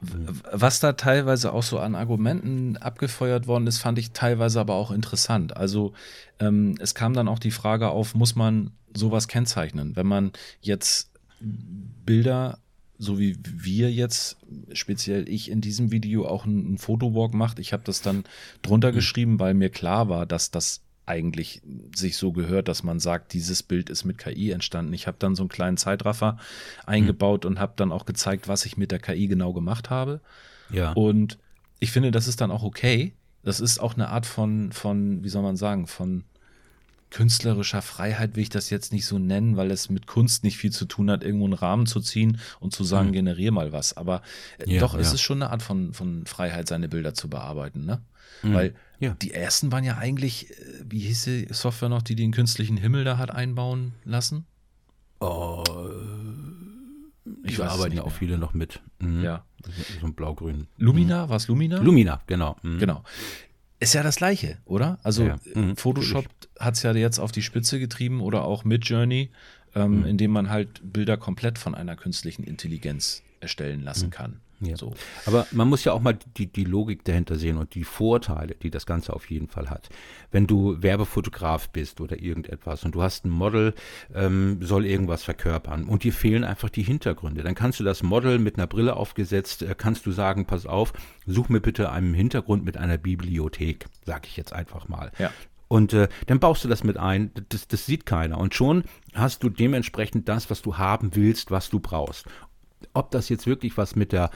was da teilweise auch so an Argumenten abgefeuert worden ist, fand ich teilweise aber auch interessant. Also ähm, es kam dann auch die Frage auf, muss man sowas kennzeichnen? Wenn man jetzt Bilder so wie wir jetzt, speziell ich in diesem Video auch einen Fotowalk macht. Ich habe das dann drunter mhm. geschrieben, weil mir klar war, dass das eigentlich sich so gehört, dass man sagt, dieses Bild ist mit KI entstanden. Ich habe dann so einen kleinen Zeitraffer eingebaut mhm. und habe dann auch gezeigt, was ich mit der KI genau gemacht habe. Ja. Und ich finde, das ist dann auch okay. Das ist auch eine Art von, von, wie soll man sagen, von künstlerischer Freiheit will ich das jetzt nicht so nennen, weil es mit Kunst nicht viel zu tun hat, irgendwo einen Rahmen zu ziehen und zu sagen, mhm. generier mal was. Aber äh, ja, doch, ja. es ist schon eine Art von, von Freiheit, seine Bilder zu bearbeiten, ne? Mhm. Weil ja. die ersten waren ja eigentlich, äh, wie hieß die Software noch, die den künstlichen Himmel da hat einbauen lassen? Oh, ich arbeite ja auch viele noch mit. Mhm. Ja. So ein blau-grün. Lumina, mhm. war es Lumina? Lumina, genau. Mhm. Genau. Ist ja das Gleiche, oder? Also ja, mhm, Photoshop hat es ja jetzt auf die Spitze getrieben oder auch Midjourney, ähm, mhm. indem man halt Bilder komplett von einer künstlichen Intelligenz erstellen lassen mhm. kann. Ja. So. Aber man muss ja auch mal die, die Logik dahinter sehen und die Vorteile, die das Ganze auf jeden Fall hat. Wenn du Werbefotograf bist oder irgendetwas und du hast ein Model, ähm, soll irgendwas verkörpern und dir fehlen einfach die Hintergründe, dann kannst du das Model mit einer Brille aufgesetzt, äh, kannst du sagen, pass auf, such mir bitte einen Hintergrund mit einer Bibliothek, sag ich jetzt einfach mal. Ja. Und äh, dann baust du das mit ein, das, das sieht keiner. Und schon hast du dementsprechend das, was du haben willst, was du brauchst ob das jetzt wirklich was mit der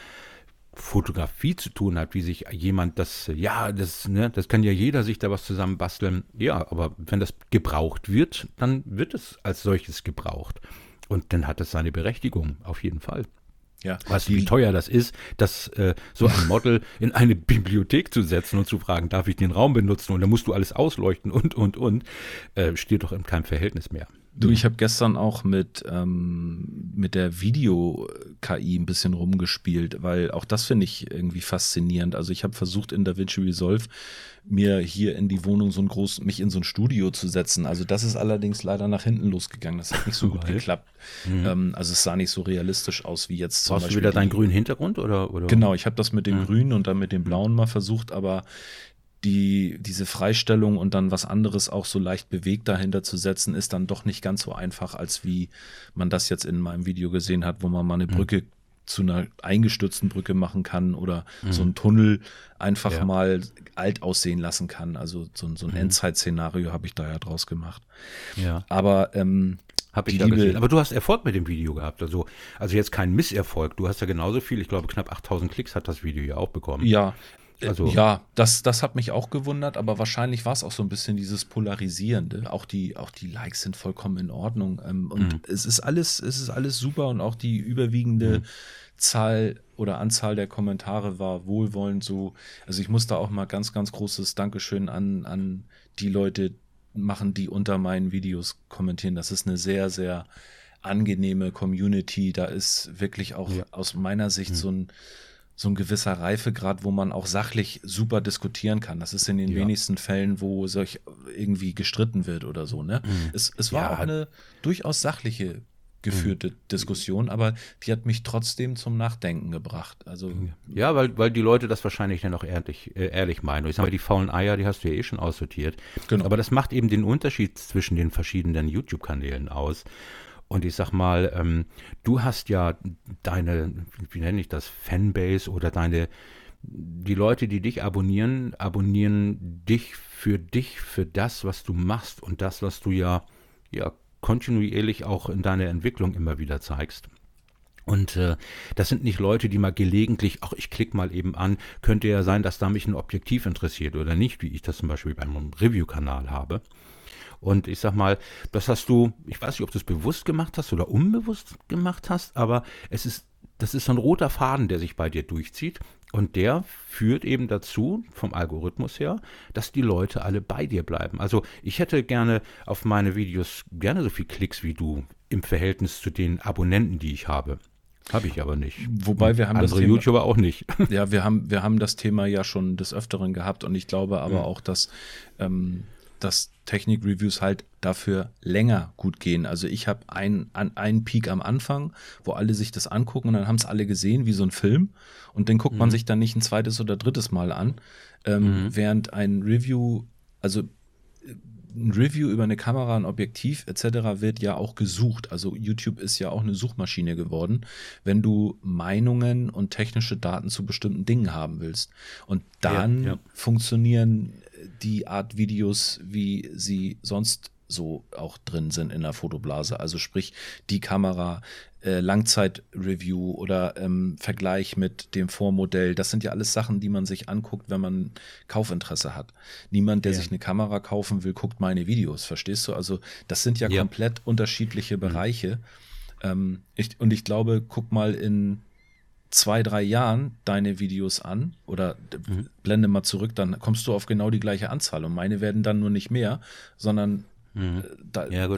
Fotografie zu tun hat, wie sich jemand das, ja, das, ne, das kann ja jeder sich da was zusammenbasteln. Ja, aber wenn das gebraucht wird, dann wird es als solches gebraucht. Und dann hat es seine Berechtigung, auf jeden Fall. Ja. Weißt du, wie teuer das ist, das äh, so ein Model in eine Bibliothek zu setzen und zu fragen, darf ich den Raum benutzen? Und dann musst du alles ausleuchten und, und, und, äh, steht doch in keinem Verhältnis mehr. Du, ich habe gestern auch mit, ähm, mit der Video-KI ein bisschen rumgespielt, weil auch das finde ich irgendwie faszinierend. Also ich habe versucht in DaVinci Resolve mir hier in die Wohnung so ein groß, mich in so ein Studio zu setzen. Also das ist allerdings leider nach hinten losgegangen. Das hat nicht so gut geklappt. Mhm. Ähm, also es sah nicht so realistisch aus wie jetzt zum Brauchst Beispiel. du wieder deinen grünen Hintergrund oder? oder? Genau, ich habe das mit dem mhm. grünen und dann mit dem blauen mal versucht, aber die, diese Freistellung und dann was anderes auch so leicht bewegt dahinter zu setzen, ist dann doch nicht ganz so einfach, als wie man das jetzt in meinem Video gesehen hat, wo man mal eine mhm. Brücke zu einer eingestürzten Brücke machen kann oder mhm. so einen Tunnel einfach ja. mal alt aussehen lassen kann. Also so, so ein mhm. Endzeit-Szenario habe ich da ja draus gemacht. Ja. Aber ähm, habe ich ja gesehen. Aber du hast Erfolg mit dem Video gehabt. Also, also jetzt kein Misserfolg. Du hast ja genauso viel, ich glaube knapp 8000 Klicks hat das Video ja auch bekommen. Ja, also ja, das, das hat mich auch gewundert, aber wahrscheinlich war es auch so ein bisschen dieses Polarisierende. Auch die, auch die Likes sind vollkommen in Ordnung. Ähm, und mhm. es ist alles, es ist alles super und auch die überwiegende mhm. Zahl oder Anzahl der Kommentare war wohlwollend so. Also ich muss da auch mal ganz, ganz großes Dankeschön an, an die Leute machen, die unter meinen Videos kommentieren. Das ist eine sehr, sehr angenehme Community. Da ist wirklich auch ja. aus meiner Sicht mhm. so ein so ein gewisser Reifegrad, wo man auch sachlich super diskutieren kann. Das ist in den ja. wenigsten Fällen, wo solch irgendwie gestritten wird oder so. Ne? Mhm. Es, es war ja. auch eine durchaus sachliche geführte mhm. Diskussion, aber die hat mich trotzdem zum Nachdenken gebracht. Also ja, weil, weil die Leute das wahrscheinlich dann auch ehrlich, äh, ehrlich meinen. Ich sage mal, die faulen Eier, die hast du ja eh schon aussortiert. Genau. Aber das macht eben den Unterschied zwischen den verschiedenen YouTube-Kanälen aus. Und ich sag mal, ähm, du hast ja deine, wie nenne ich das, Fanbase oder deine, die Leute, die dich abonnieren, abonnieren dich für dich, für das, was du machst und das, was du ja, ja kontinuierlich auch in deiner Entwicklung immer wieder zeigst. Und äh, das sind nicht Leute, die mal gelegentlich, ach, ich klicke mal eben an, könnte ja sein, dass da mich ein Objektiv interessiert oder nicht, wie ich das zum Beispiel bei einem Review-Kanal habe. Und ich sag mal, das hast du, ich weiß nicht, ob du es bewusst gemacht hast oder unbewusst gemacht hast, aber es ist, das ist so ein roter Faden, der sich bei dir durchzieht. Und der führt eben dazu, vom Algorithmus her, dass die Leute alle bei dir bleiben. Also ich hätte gerne auf meine Videos gerne so viel Klicks wie du im Verhältnis zu den Abonnenten, die ich habe. Habe ich aber nicht. Wobei wir haben Andere das Thema, YouTuber auch nicht. Ja, wir haben, wir haben das Thema ja schon des Öfteren gehabt und ich glaube aber Mhm. auch, dass, ähm, dass Technik-Reviews halt dafür länger gut gehen. Also ich habe einen, an, einen Peak am Anfang, wo alle sich das angucken und dann haben es alle gesehen, wie so ein Film. Und den guckt man sich dann nicht ein zweites oder drittes Mal an. Ähm, Während ein Review, also ein Review über eine Kamera, ein Objektiv etc. wird ja auch gesucht. Also YouTube ist ja auch eine Suchmaschine geworden, wenn du Meinungen und technische Daten zu bestimmten Dingen haben willst. Und dann Ja, ja. funktionieren die Art Videos, wie sie sonst so auch drin sind in der Fotoblase. Also sprich die Kamera, äh, Langzeit-Review oder ähm, Vergleich mit dem Vormodell. Das sind ja alles Sachen, die man sich anguckt, wenn man Kaufinteresse hat. Niemand, der Ja. sich eine Kamera kaufen will, guckt meine Videos. Verstehst du? Also das sind ja, Ja. komplett unterschiedliche Bereiche. Ähm, ich, und ich glaube, guck mal in zwei, drei Jahren deine Videos an oder Mhm. blende mal zurück, dann kommst du auf genau die gleiche Anzahl. Und meine werden dann nur nicht mehr, sondern äh, da, Mhm. Ja,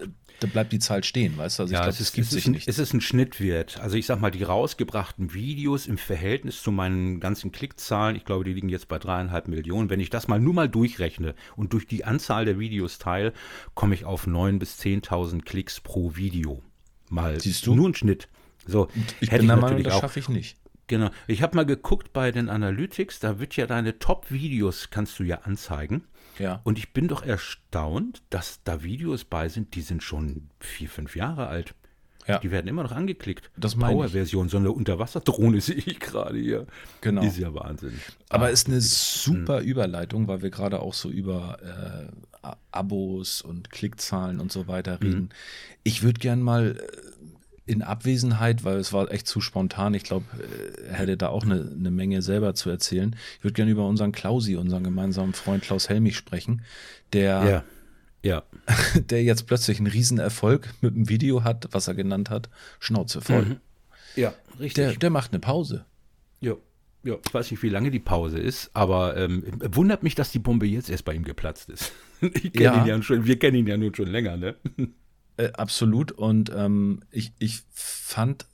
da bleibt die Zahl stehen, weißt du? Also ich Ja, glaube, es, das ist, gibt es, sich ist ein, nicht. es ist ein Schnittwert. Also ich sag mal, die rausgebrachten Videos im Verhältnis zu meinen ganzen Klickzahlen, ich glaube, die liegen jetzt bei dreieinhalb Millionen. Wenn ich das mal nur mal durchrechne und durch die Anzahl der Videos teile, komme ich auf 9.000 bis 10.000 Klicks pro Video. Mal Siehst du? nur ein Schnitt. So, ich hätte bin der Meinung, das schaffe ich nicht. Genau. Ich habe mal geguckt bei den Analytics, da wird ja deine Top-Videos kannst du ja anzeigen. Ja. Und ich bin doch erstaunt, dass da Videos bei sind, die sind schon vier, fünf Jahre alt. Ja. Die werden immer noch angeklickt. Das. Power-Version, so eine Unterwasserdrohne sehe ich gerade hier. Genau. Ist ja Wahnsinn. Aber Ah, ist eine super Überleitung, weil wir gerade auch so über äh, Abos und Klickzahlen und so weiter reden. Ich würde gern mal äh, in Abwesenheit, weil es war echt zu spontan, ich glaube, er hätte da auch eine, eine Menge selber zu erzählen. Ich würde gerne über unseren Klausi, unseren gemeinsamen Freund Klaus Helmich sprechen, der, ja. Ja. der jetzt plötzlich einen Riesenerfolg mit einem Video hat, was er genannt hat, Schnauze voll. Mhm. Ja, richtig. Der, der macht eine Pause. ja. Ja, ich weiß nicht, wie lange die Pause ist, aber ähm, wundert mich, dass die Bombe jetzt erst bei ihm geplatzt ist. Ich kenn Ja. ihn ja schon, wir kennen ihn ja nun schon länger, ne? Äh, absolut. Und ähm, ich, ich fand,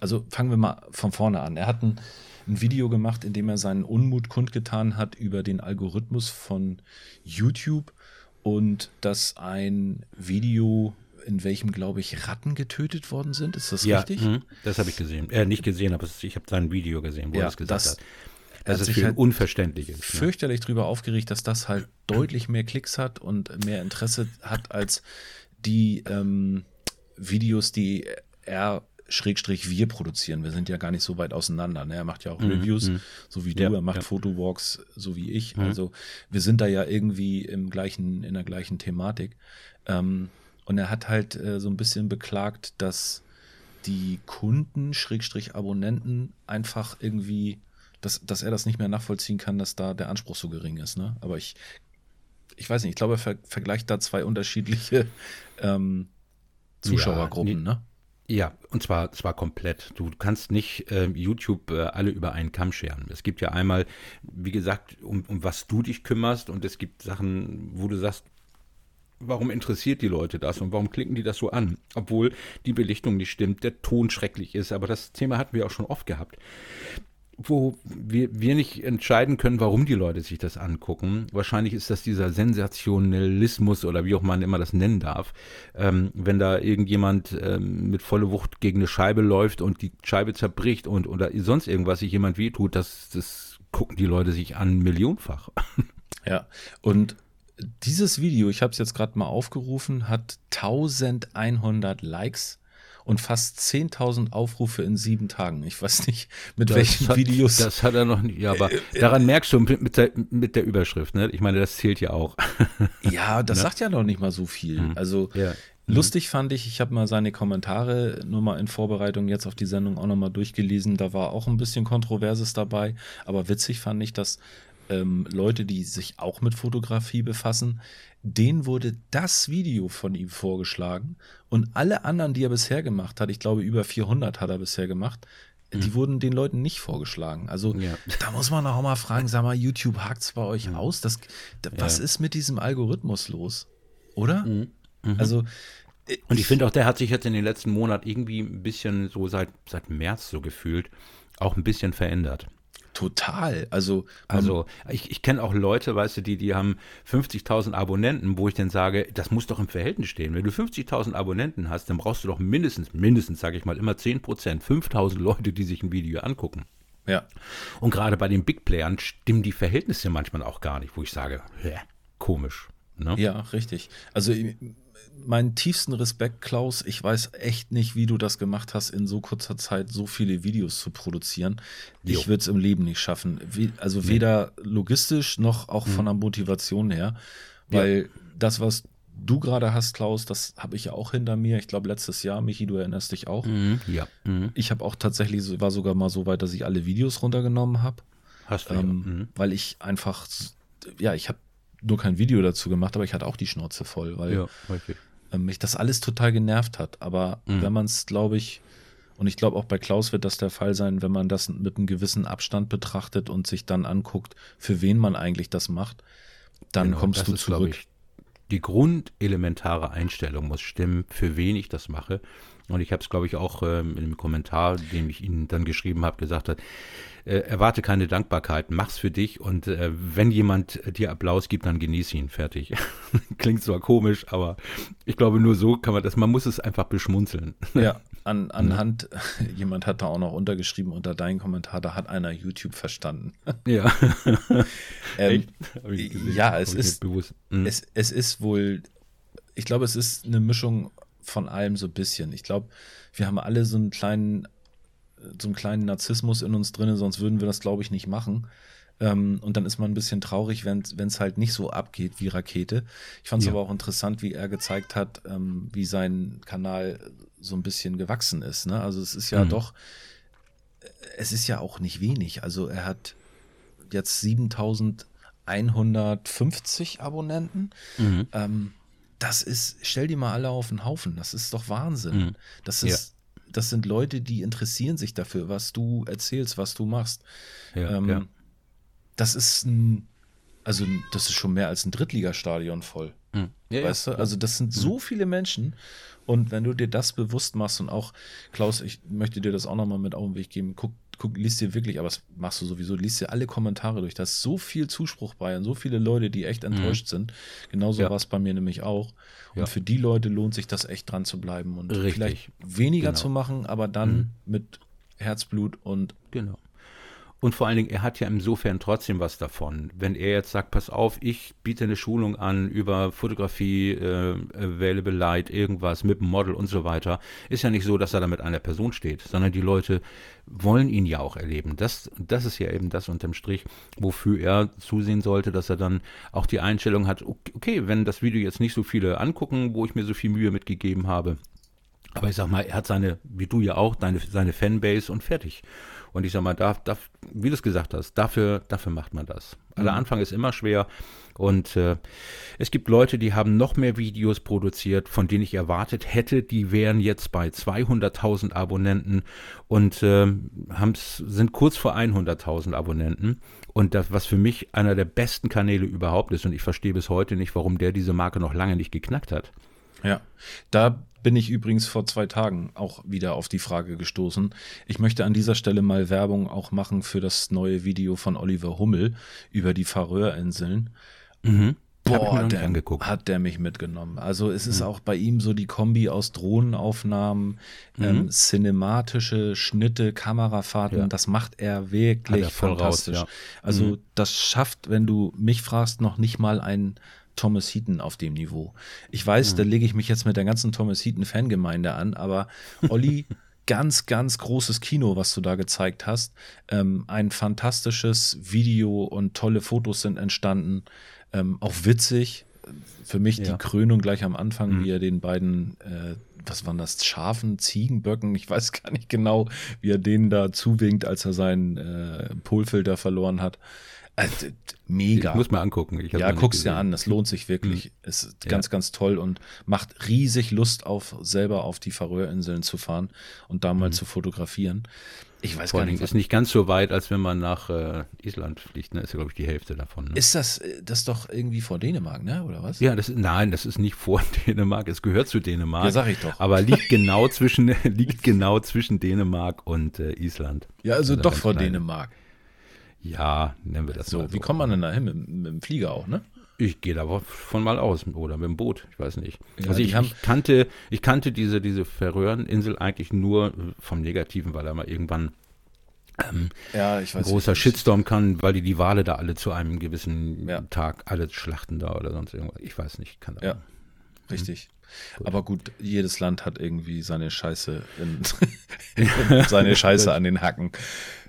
also fangen wir mal von vorne an. Er hat ein, ein Video gemacht, in dem er seinen Unmut kundgetan hat über den Algorithmus von YouTube und dass ein Video, in welchem, glaube ich, Ratten getötet worden sind. Ist das Ja, richtig? mhm, das habe ich gesehen. Äh, nicht gesehen, aber ich habe sein Video gesehen, wo Ja, er es gesagt das- hat. Das ist für ihn halt unverständlich ist. Ne? fürchterlich drüber aufgeregt, dass das halt deutlich mehr Klicks hat und mehr Interesse hat als die ähm, Videos, die er Schrägstrich wir produzieren. Wir sind ja gar nicht so weit auseinander. Ne? Er macht ja auch Reviews, so wie du. Ja, er macht ja. Fotowalks, so wie ich. Also wir sind da ja irgendwie im gleichen, in der gleichen Thematik. Ähm, und er hat halt äh, so ein bisschen beklagt, dass die Kunden, Schrägstrich Abonnenten, einfach irgendwie, dass, dass er das nicht mehr nachvollziehen kann, dass da der Anspruch so gering ist. Ne? Aber ich, ich weiß nicht, ich glaube, er ver vergleicht da zwei unterschiedliche ähm, Zuschauergruppen. Ja, ne? Ja, und zwar, zwar komplett. Du kannst nicht ähm, YouTube äh, alle über einen Kamm scheren. Es gibt ja einmal, wie gesagt, um, um was du dich kümmerst und es gibt Sachen, wo du sagst, warum interessiert die Leute das und warum klicken die das so an? Obwohl die Belichtung nicht stimmt, der Ton schrecklich ist, aber das Thema hatten wir auch schon oft gehabt. Wo wir, wir nicht entscheiden können, warum die Leute sich das angucken. Wahrscheinlich ist das dieser Sensationalismus oder wie auch man immer das nennen darf. Ähm, wenn da irgendjemand ähm, mit volle Wucht gegen eine Scheibe läuft und die Scheibe zerbricht und oder sonst irgendwas sich jemand wehtut, das, das gucken die Leute sich an millionenfach. Ja, und dieses Video, ich habe es jetzt gerade mal aufgerufen, hat 1100 Likes und fast 10.000 Aufrufe in sieben Tagen. Ich weiß nicht, mit welchen hat, Videos. Das hat er noch nicht. Ja, aber daran merkst du mit, der, mit der Überschrift, ne? Ich meine, das zählt ja auch. ja, das sagt ja noch nicht mal so viel. Also Ja. lustig fand ich, ich habe mal seine Kommentare nur mal in Vorbereitung jetzt auf die Sendung auch nochmal durchgelesen. Da war auch ein bisschen Kontroverses dabei. Aber witzig fand ich, dass ähm, Leute, die sich auch mit Fotografie befassen, denen wurde das Video von ihm vorgeschlagen und alle anderen, die er bisher gemacht hat, ich glaube über 400 hat er bisher gemacht, mhm. die wurden den Leuten nicht vorgeschlagen. Also ja. da muss man auch mal fragen, sag mal, YouTube hakt es bei euch mhm. aus? Das, da, was ist mit diesem Algorithmus los? Oder? Mhm. mhm. Also und ich finde auch, der hat sich jetzt in den letzten Monaten irgendwie ein bisschen so seit, seit März so gefühlt auch ein bisschen verändert. Total. Also, also ich, ich kenne auch Leute, weißt du, die, die haben 50.000 Abonnenten, wo ich dann sage, das muss doch im Verhältnis stehen. Wenn du 50.000 Abonnenten hast, dann brauchst du doch mindestens, mindestens, sage ich mal, immer 10 Prozent, 5.000 Leute, die sich ein Video angucken. Ja. Und gerade bei den Big Playern stimmen die Verhältnisse manchmal auch gar nicht, wo ich sage, hä, komisch. Ne? Ja, richtig. Also meinen tiefsten Respekt, Klaus. Ich weiß echt nicht, wie du das gemacht hast, in so kurzer Zeit so viele Videos zu produzieren. Jo. Ich würde es im Leben nicht schaffen. Wie, also nee. weder logistisch noch auch von hm. der Motivation her. Weil ja. das, was du gerade hast, Klaus, das habe ich ja auch hinter mir. Ich glaube, letztes Jahr, Michi, du erinnerst dich auch. Mhm. Ja. Mhm. Ich habe auch tatsächlich, war sogar mal so weit, dass ich alle Videos runtergenommen habe. Hast du ähm, ja. mhm. Weil ich einfach, ja, ich habe nur kein Video dazu gemacht, aber ich hatte auch die Schnauze voll, weil ja, ähm, mich das alles total genervt hat. Aber mhm. wenn man es, glaube ich, und ich glaube auch bei Klaus wird das der Fall sein, wenn man das mit einem gewissen Abstand betrachtet und sich dann anguckt, für wen man eigentlich das macht, dann genau, kommst du ist, zurück. Ich, die grundelementare Einstellung muss stimmen, für wen ich das mache. Und ich habe es, glaube ich, auch ähm, im Kommentar, den ich Ihnen dann geschrieben habe, gesagt hat, äh, erwarte keine Dankbarkeit, mach's für dich und äh, wenn jemand dir Applaus gibt, dann genieß ihn, fertig. Klingt zwar komisch, aber ich glaube, nur so kann man das, man muss es einfach beschmunzeln. Ja, an, anhand, jemand hat da auch noch untergeschrieben unter deinem Kommentar, da hat einer YouTube verstanden. Ja. ähm, ja, es ist, mhm. es, es ist wohl, ich glaube, es ist eine Mischung von allem so ein bisschen. Ich glaube, wir haben alle so einen kleinen so einen kleinen Narzissmus in uns drin, sonst würden wir das, glaube ich, nicht machen. Ähm, und dann ist man ein bisschen traurig, wenn es halt nicht so abgeht wie Rakete. Ich fand es ja. aber auch interessant, wie er gezeigt hat, ähm, wie sein Kanal so ein bisschen gewachsen ist. Ne? Also es ist ja mhm. doch, es ist ja auch nicht wenig. Also er hat jetzt 7150 Abonnenten. Mhm. Ähm, das ist, stell die mal alle auf den Haufen. Das ist doch Wahnsinn. Mhm. Das ist, das sind Leute, die interessieren sich dafür, was du erzählst, was du machst. Ja, ähm, ja. Das ist ein, also das ist schon mehr als ein Drittligastadion voll. Mhm. Ja, weißt du? Also das sind so mhm. viele Menschen. Und wenn du dir das bewusst machst und auch, Klaus, ich möchte dir das auch nochmal mit auf den Weg geben, guck, guck, liest dir wirklich, aber das machst du sowieso, liest dir alle Kommentare durch. Da ist so viel Zuspruch bei und so viele Leute, die echt enttäuscht mhm. sind. Genauso ja. war es bei mir nämlich auch. Und ja. für die Leute lohnt sich das echt dran zu bleiben und Richtig. vielleicht weniger genau. zu machen, aber dann mhm. mit Herzblut und genau. Und vor allen Dingen, er hat ja insofern trotzdem was davon. Wenn er jetzt sagt, pass auf, ich biete eine Schulung an über Fotografie, äh, Available Light, irgendwas mit dem Model und so weiter, ist ja nicht so, dass er da mit einer Person steht, sondern die Leute wollen ihn ja auch erleben. Das, das ist ja eben das unterm Strich, wofür er zusehen sollte, dass er dann auch die Einstellung hat, okay, wenn das Video jetzt nicht so viele angucken, wo ich mir so viel Mühe mitgegeben habe, aber ich sag mal, er hat seine, wie du ja auch, deine, seine Fanbase und fertig. Und ich sag mal, da, da, wie du es gesagt hast, dafür, dafür macht man das. Also mhm. Anfang ist immer schwer. Und äh, es gibt Leute, die haben noch mehr Videos produziert, von denen ich erwartet hätte, die wären jetzt bei 200.000 Abonnenten und äh, sind kurz vor 100.000 Abonnenten. Und das, was für mich einer der besten Kanäle überhaupt ist. Und ich verstehe bis heute nicht, warum der diese Marke noch lange nicht geknackt hat. Ja, da bin ich übrigens vor zwei Tagen auch wieder auf die Frage gestoßen. Ich möchte an dieser Stelle mal Werbung auch machen für das neue Video von Oliver Hummel über die Färöerinseln. Mhm. Boah, der, hat der mich mitgenommen. Also es ist mhm. auch bei ihm so die Kombi aus Drohnenaufnahmen, mhm. ähm, cinematische Schnitte, Kamerafahrten, ja. das macht er wirklich er fantastisch. Raus, ja. Also mhm. das schafft, wenn du mich fragst, noch nicht mal ein Thomas Heaton auf dem Niveau. Ich weiß, mhm. da lege ich mich jetzt mit der ganzen Thomas Heaton Fangemeinde an, aber Olli, ganz, ganz großes Kino, was du da gezeigt hast. Ähm, ein fantastisches Video und tolle Fotos sind entstanden. Ähm, auch witzig. Für mich ja. die Krönung gleich am Anfang, mhm. wie er den beiden, äh, was waren das, Schafen, Ziegenböcken, ich weiß gar nicht genau, wie er denen da zuwinkt, als er seinen äh, Polfilter verloren hat. Also, mega. Ich muss mal angucken. ja, guck's dir an. Das lohnt sich wirklich. Mhm. Es ist ja. ganz, ganz toll und macht riesig Lust auf, selber auf die Färöerinseln zu fahren und da mal mhm. zu fotografieren. Ich weiß Vor gar nicht. Ist nicht ganz so weit, als wenn man nach äh, Island fliegt. Ne? Ist ja, glaube ich, die Hälfte davon. Ne? Ist das, äh, das doch irgendwie vor Dänemark, ne? Oder was? Ja, das ist, nein, das ist nicht vor Dänemark. Es gehört zu Dänemark. Ja, sag ich doch. Aber liegt genau zwischen, liegt genau zwischen Dänemark und äh, Island. Ja, also, also doch vor klein. Dänemark. Ja, nennen wir das so. so. Wie kommt man denn da hin? Mit, mit dem Flieger auch, ne? Ich gehe davon mal aus oder mit dem Boot, ich weiß nicht. Ja, also ich, ich, kannte, ich kannte diese, diese Färöerinsel eigentlich nur vom Negativen, weil er mal irgendwann ähm, ja, ich weiß, großer Shitstorm kann, weil die die Wale da alle zu einem gewissen ja. Tag alle schlachten da oder sonst irgendwas. Ich weiß nicht, kann Ja, richtig. Gut. Aber gut, jedes Land hat irgendwie seine Scheiße in, seine Scheiße an den Hacken.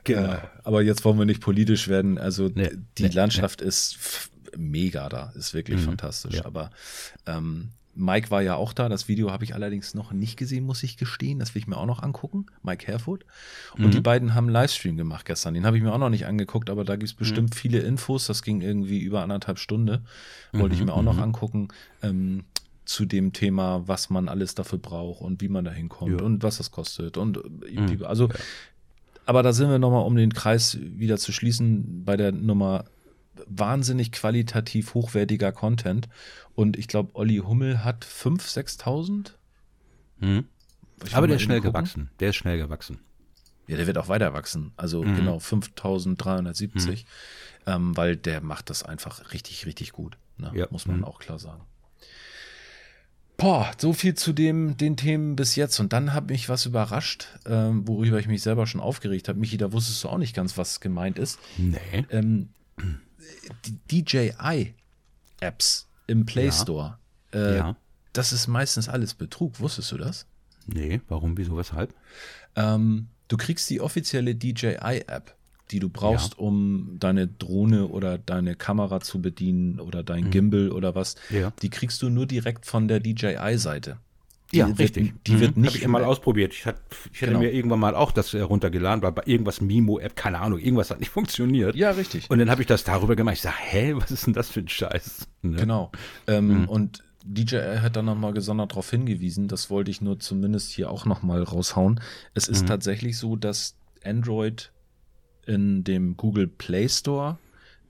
Genau. Äh, aber jetzt wollen wir nicht politisch werden. Also nee, die nee, Landschaft nee. ist mega da, ist wirklich mhm, fantastisch. Ja. Aber ähm, Mike war ja auch da. Das Video habe ich allerdings noch nicht gesehen, muss ich gestehen. Das will ich mir auch noch angucken. Mike Herford. Und mhm. die beiden haben einen Livestream gemacht gestern. Den habe ich mir auch noch nicht angeguckt, aber da gibt es mhm. bestimmt mhm. viele Infos. Das ging irgendwie über anderthalb Stunden. Wollte ich mhm, mir auch noch mhm. angucken. Ähm, zu dem Thema, was man alles dafür braucht und wie man da hinkommt ja. und was das kostet. Und äh, also, aber da sind wir nochmal, um den Kreis wieder zu schließen, bei der Nummer wahnsinnig qualitativ hochwertiger Content. Und ich glaube, Olli Hummel hat 5.000, 6.000. Mhm. Aber der ist schnell gucken. gewachsen. Der ist schnell gewachsen. Ja, der wird auch weiter wachsen. Also mhm. genau 5.370, mhm. ähm, weil der macht das einfach richtig, richtig gut. Ne? Ja. Muss man mhm. auch klar sagen. Boah, so viel zu dem, den Themen bis jetzt. Und dann hat mich was überrascht, ähm, worüber ich mich selber schon aufgeregt habe. Michi, da wusstest du auch nicht ganz, was gemeint ist. Nee. Ähm, DJI-Apps im Play ja. Store. Äh, ja. Das ist meistens alles Betrug. Wusstest du das? Nee, warum, wieso, weshalb? Ähm, du kriegst die offizielle DJI-App, die du brauchst, ja. um deine Drohne oder deine Kamera zu bedienen oder dein mhm. Gimbal oder was. Ja. Die kriegst du nur direkt von der DJI-Seite. Die ja, wird, richtig. Die mhm. wird nicht. Habe ich mal ausprobiert. Ich, hat, ich hätte genau. mir irgendwann mal auch das heruntergeladen, weil bei irgendwas Mimo-App, keine Ahnung, irgendwas hat nicht funktioniert. Ja, richtig. Und dann habe ich das darüber gemacht. Ich sage, hä, was ist denn das für ein Scheiß? Ne? Genau. Ähm, mhm. Und DJI hat dann nochmal gesondert darauf hingewiesen, das wollte ich nur zumindest hier auch nochmal raushauen. Es ist mhm. tatsächlich so, dass Android in dem Google Play Store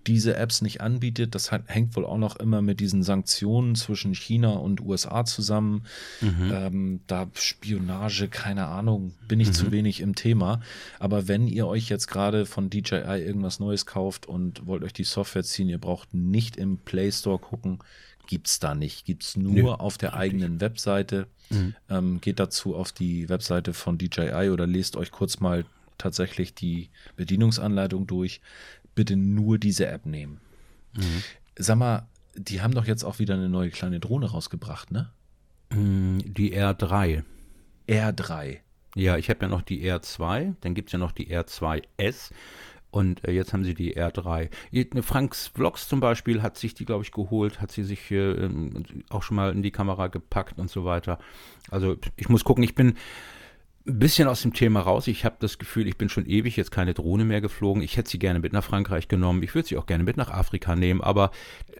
diese Apps nicht anbietet. Das hängt wohl auch noch immer mit diesen Sanktionen zwischen China und USA zusammen. Mhm. Ähm, da Spionage, keine Ahnung, bin ich mhm. zu wenig im Thema. Aber wenn ihr euch jetzt gerade von DJI irgendwas Neues kauft und wollt euch die Software ziehen, ihr braucht nicht im Play Store gucken. Gibt's da nicht. Gibt's nur Nö, auf der eigenen Webseite. Mhm. Ähm, geht dazu auf die Webseite von DJI oder lest euch kurz mal tatsächlich die Bedienungsanleitung durch bitte nur diese App nehmen. Mhm. Sag mal, die haben doch jetzt auch wieder eine neue kleine Drohne rausgebracht, ne? Mm, die R3. R3. Ja, ich habe ja noch die R2, dann gibt es ja noch die R2S und äh, jetzt haben sie die R3. Franks Vlogs zum Beispiel hat sich die, glaube ich, geholt, hat sie sich äh, auch schon mal in die Kamera gepackt und so weiter. Also ich muss gucken, ich bin ein bisschen aus dem Thema raus. Ich habe das Gefühl, ich bin schon ewig jetzt keine Drohne mehr geflogen. Ich hätte sie gerne mit nach Frankreich genommen. Ich würde sie auch gerne mit nach Afrika nehmen. Aber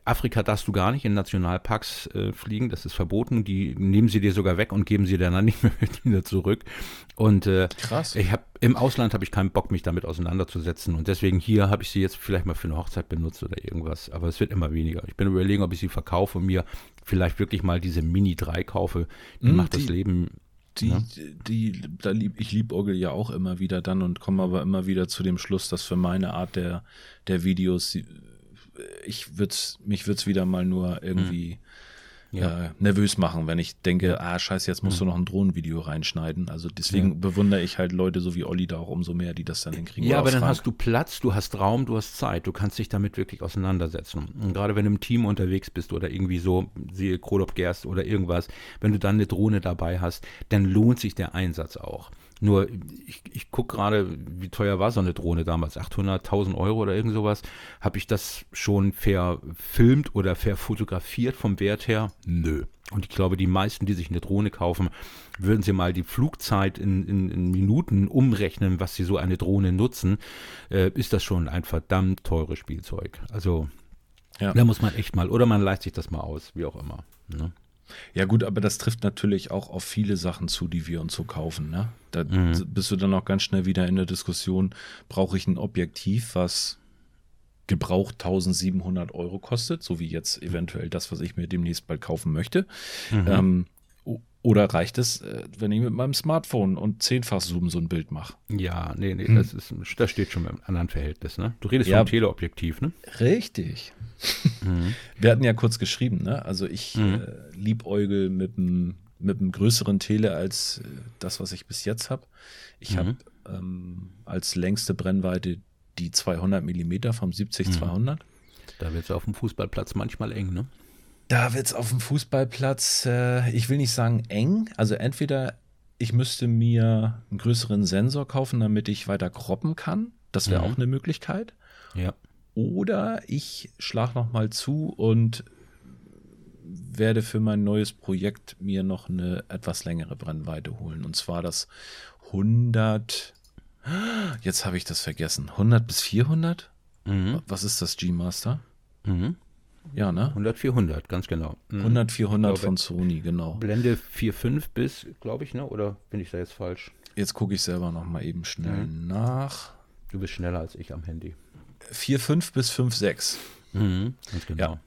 Afrika darfst du gar nicht in Nationalparks äh, fliegen. Das ist verboten. Die nehmen sie dir sogar weg und geben sie dann nicht mehr wieder zurück. Und äh, krass. Ich habe im Ausland habe ich keinen Bock, mich damit auseinanderzusetzen. Und deswegen hier habe ich sie jetzt vielleicht mal für eine Hochzeit benutzt oder irgendwas. Aber es wird immer weniger. Ich bin überlegen, ob ich sie verkaufe und mir vielleicht wirklich mal diese Mini 3 kaufe. Die mm, macht die, das Leben die, ja. die, da lieb, ich liebäugel ja auch immer wieder dann und komme aber immer wieder zu dem Schluss, dass für meine Art der, der Videos, ich würde mich würde es wieder mal nur irgendwie hm ja. äh, nervös machen, wenn ich denke, ah, scheiße, jetzt musst du mhm. noch ein Drohnenvideo reinschneiden. Also deswegen ja. bewundere ich halt Leute so wie Olli da auch umso mehr, die das dann hinkriegen. Ja, aber dann hast du Platz, du hast Raum, du hast Zeit, du kannst dich damit wirklich auseinandersetzen. Und gerade wenn du im Team unterwegs bist oder irgendwie so, siehe Krolop Gerst oder irgendwas, wenn du dann eine Drohne dabei hast, dann lohnt sich der Einsatz auch. Nur ich, ich gucke gerade, wie teuer war so eine Drohne damals? 800, 1000 Euro oder irgend sowas. Habe ich das schon verfilmt oder verfotografiert vom Wert her? Nö. Und ich glaube, die meisten, die sich eine Drohne kaufen, würden sie mal die Flugzeit in, in, in Minuten umrechnen, was sie so eine Drohne nutzen, äh, ist das schon ein verdammt teures Spielzeug. Also ja. da muss man echt mal, oder man leistet sich das mal aus, wie auch immer. Ne? Ja, gut, aber das trifft natürlich auch auf viele Sachen zu, die wir uns so kaufen. Ne? Da mhm. bist du dann auch ganz schnell wieder in der Diskussion, brauche ich ein Objektiv, was gebraucht 1700 Euro kostet, so wie jetzt eventuell das, was ich mir demnächst bald kaufen möchte. Mhm. Ähm, oder reicht es, äh, wenn ich mit meinem Smartphone und zehnfach Zoom so ein Bild mache? Ja, nee, nee, hm. das, ist, das steht schon im anderen Verhältnis, ne? Du redest ja, vom Teleobjektiv, ne? Richtig. Mhm. Wir hatten ja kurz geschrieben, ne? Also ich mhm. äh, liebäugel mit einem mit einem größeren Tele als äh, das, was ich bis jetzt habe. Ich mhm. habe ähm, als längste Brennweite die 200 Millimeter vom 70-200. Mhm. Da wird es auf dem Fußballplatz manchmal eng, ne? Da wird es auf dem Fußballplatz, äh, ich will nicht sagen eng, also entweder ich müsste mir einen größeren Sensor kaufen, damit ich weiter kroppen kann. Das wäre mhm. auch eine Möglichkeit. Ja. Oder ich schlage nochmal zu und werde für mein neues Projekt mir noch eine etwas längere Brennweite holen. Und zwar das 100. Jetzt habe ich das vergessen. 100 bis 400? Mhm. Was ist das G-Master? Mhm. Ja, ne? 100, 400, ganz genau. Mhm. 100, 400 glaube, von Sony, genau. Blende 4.5 bis, glaube ich, ne? Oder bin ich da jetzt falsch? Jetzt gucke ich selber noch mal eben schnell mhm. nach. Du bist schneller als ich am Handy. 4.5 bis 5.6. Mhm, ganz genau. Ja.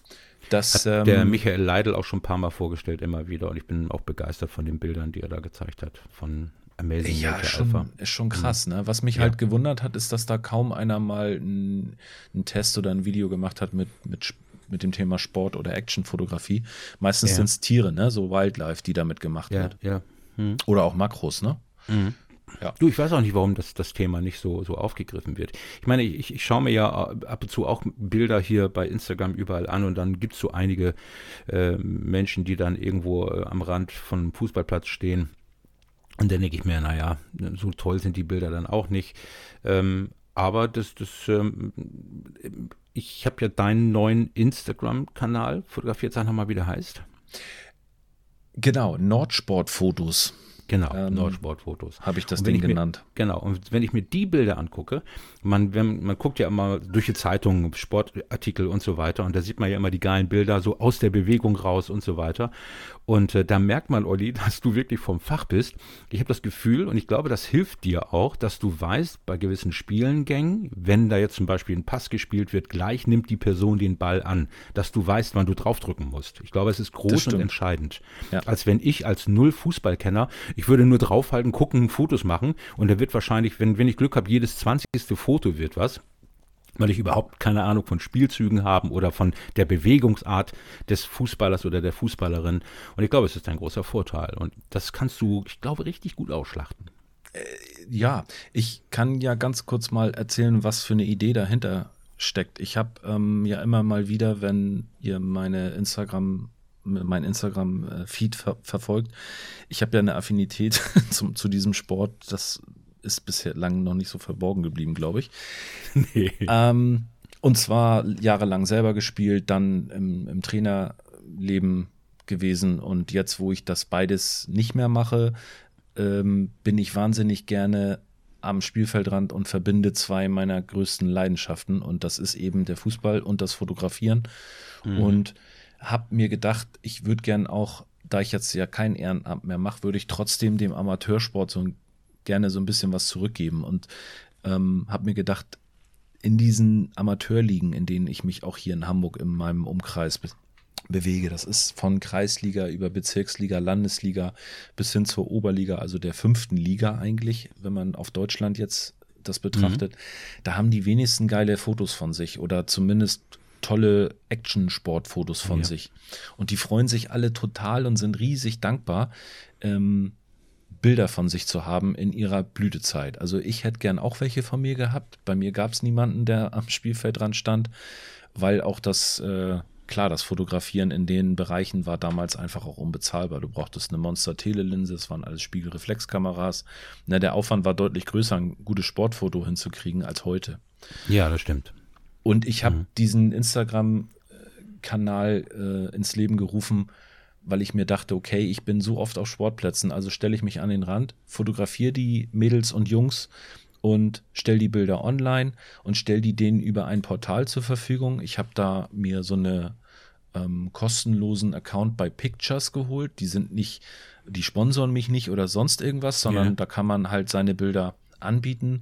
Das, hat ähm, der Michael Leidl auch schon ein paar Mal vorgestellt, immer wieder. Und ich bin auch begeistert von den Bildern, die er da gezeigt hat. Von Amazing ja, schon, Alpha. ist schon krass, mhm. ne? Was mich ja. halt gewundert hat, ist, dass da kaum einer mal einen Test oder ein Video gemacht hat mit, mit mit dem Thema Sport oder Actionfotografie. Meistens ja. sind es Tiere, ne? so Wildlife, die damit gemacht ja, wird. Ja. Hm. Oder auch Makros, ne? Mhm. Ja. Du, ich weiß auch nicht, warum das, das Thema nicht so, so aufgegriffen wird. Ich meine, ich, ich schaue mir ja ab und zu auch Bilder hier bei Instagram überall an und dann gibt es so einige äh, Menschen, die dann irgendwo äh, am Rand von einem Fußballplatz stehen. Und dann denke ich mir, naja, so toll sind die Bilder dann auch nicht. Ähm, aber das, das ähm, ich habe ja deinen neuen Instagram-Kanal fotografiert, sag nochmal, wie der heißt. Genau, Nordsport-Fotos. Genau, ähm, Nordsportfotos. Habe ich das Ding genannt. Mir, genau, und wenn ich mir die Bilder angucke, man, wenn, man guckt ja immer durch die Zeitungen, Sportartikel und so weiter, und da sieht man ja immer die geilen Bilder so aus der Bewegung raus und so weiter. Und äh, da merkt man, Olli, dass du wirklich vom Fach bist. Ich habe das Gefühl, und ich glaube, das hilft dir auch, dass du weißt, bei gewissen Spielengängen, wenn da jetzt zum Beispiel ein Pass gespielt wird, gleich nimmt die Person den Ball an, dass du weißt, wann du draufdrücken musst. Ich glaube, es ist groß und entscheidend. Ja. Als wenn ich als Null-Fußballkenner, ich würde nur draufhalten, gucken, Fotos machen und da wird wahrscheinlich, wenn, wenn ich Glück habe, jedes 20. Foto wird was weil ich überhaupt keine Ahnung von Spielzügen haben oder von der Bewegungsart des Fußballers oder der Fußballerin. Und ich glaube, es ist ein großer Vorteil. Und das kannst du, ich glaube, richtig gut ausschlachten. Äh, ja, ich kann ja ganz kurz mal erzählen, was für eine Idee dahinter steckt. Ich habe ähm, ja immer mal wieder, wenn ihr meine Instagram mein Instagram-Feed ver verfolgt. Ich habe ja eine Affinität zum, zu diesem Sport. Das ist bisher lang noch nicht so verborgen geblieben, glaube ich. Nee. Ähm, und zwar jahrelang selber gespielt, dann im, im Trainerleben gewesen und jetzt, wo ich das beides nicht mehr mache, ähm, bin ich wahnsinnig gerne am Spielfeldrand und verbinde zwei meiner größten Leidenschaften und das ist eben der Fußball und das Fotografieren mhm. und habe mir gedacht, ich würde gern auch, da ich jetzt ja kein Ehrenamt mehr mache, würde ich trotzdem dem Amateursport so ein gerne so ein bisschen was zurückgeben und ähm, habe mir gedacht, in diesen Amateurligen, in denen ich mich auch hier in Hamburg in meinem Umkreis be bewege, das ist von Kreisliga über Bezirksliga, Landesliga bis hin zur Oberliga, also der fünften Liga eigentlich, wenn man auf Deutschland jetzt das betrachtet, mhm. da haben die wenigsten geile Fotos von sich oder zumindest tolle Action-Sport-Fotos von ja. sich. Und die freuen sich alle total und sind riesig dankbar, ähm, Bilder von sich zu haben in ihrer Blütezeit. Also ich hätte gern auch welche von mir gehabt. Bei mir gab es niemanden, der am Spielfeld dran stand, weil auch das äh, klar, das Fotografieren in den Bereichen war damals einfach auch unbezahlbar. Du brauchtest eine Monster-Telelinse, es waren alles Spiegelreflexkameras. Na, der Aufwand war deutlich größer, ein gutes Sportfoto hinzukriegen als heute. Ja, das stimmt. Und ich habe mhm. diesen Instagram-Kanal äh, ins Leben gerufen, weil ich mir dachte, okay, ich bin so oft auf Sportplätzen, also stelle ich mich an den Rand, fotografiere die Mädels und Jungs und stelle die Bilder online und stelle die denen über ein Portal zur Verfügung. Ich habe da mir so eine ähm, kostenlosen Account bei Pictures geholt. Die sind nicht, die sponsoren mich nicht oder sonst irgendwas, sondern ja. da kann man halt seine Bilder anbieten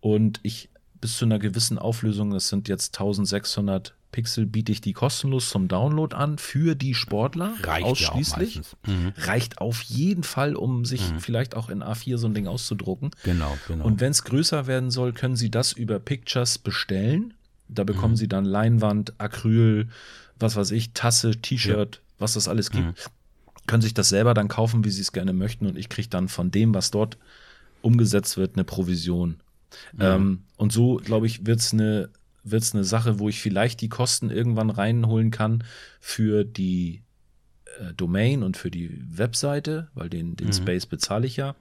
und ich bis zu einer gewissen Auflösung, das sind jetzt 1600 Pixel biete ich die kostenlos zum Download an für die Sportler Reicht ausschließlich. Ja mhm. Reicht auf jeden Fall, um sich mhm. vielleicht auch in A4 so ein Ding auszudrucken. Genau, genau. Und wenn es größer werden soll, können Sie das über Pictures bestellen. Da bekommen mhm. Sie dann Leinwand, Acryl, was weiß ich, Tasse, T-Shirt, ja. was das alles gibt. Mhm. Können sich das selber dann kaufen, wie Sie es gerne möchten. Und ich kriege dann von dem, was dort umgesetzt wird, eine Provision. Mhm. Ähm, und so, glaube ich, wird es eine wird es eine Sache, wo ich vielleicht die Kosten irgendwann reinholen kann für die äh, Domain und für die Webseite, weil den, den mhm. Space bezahle ich ja.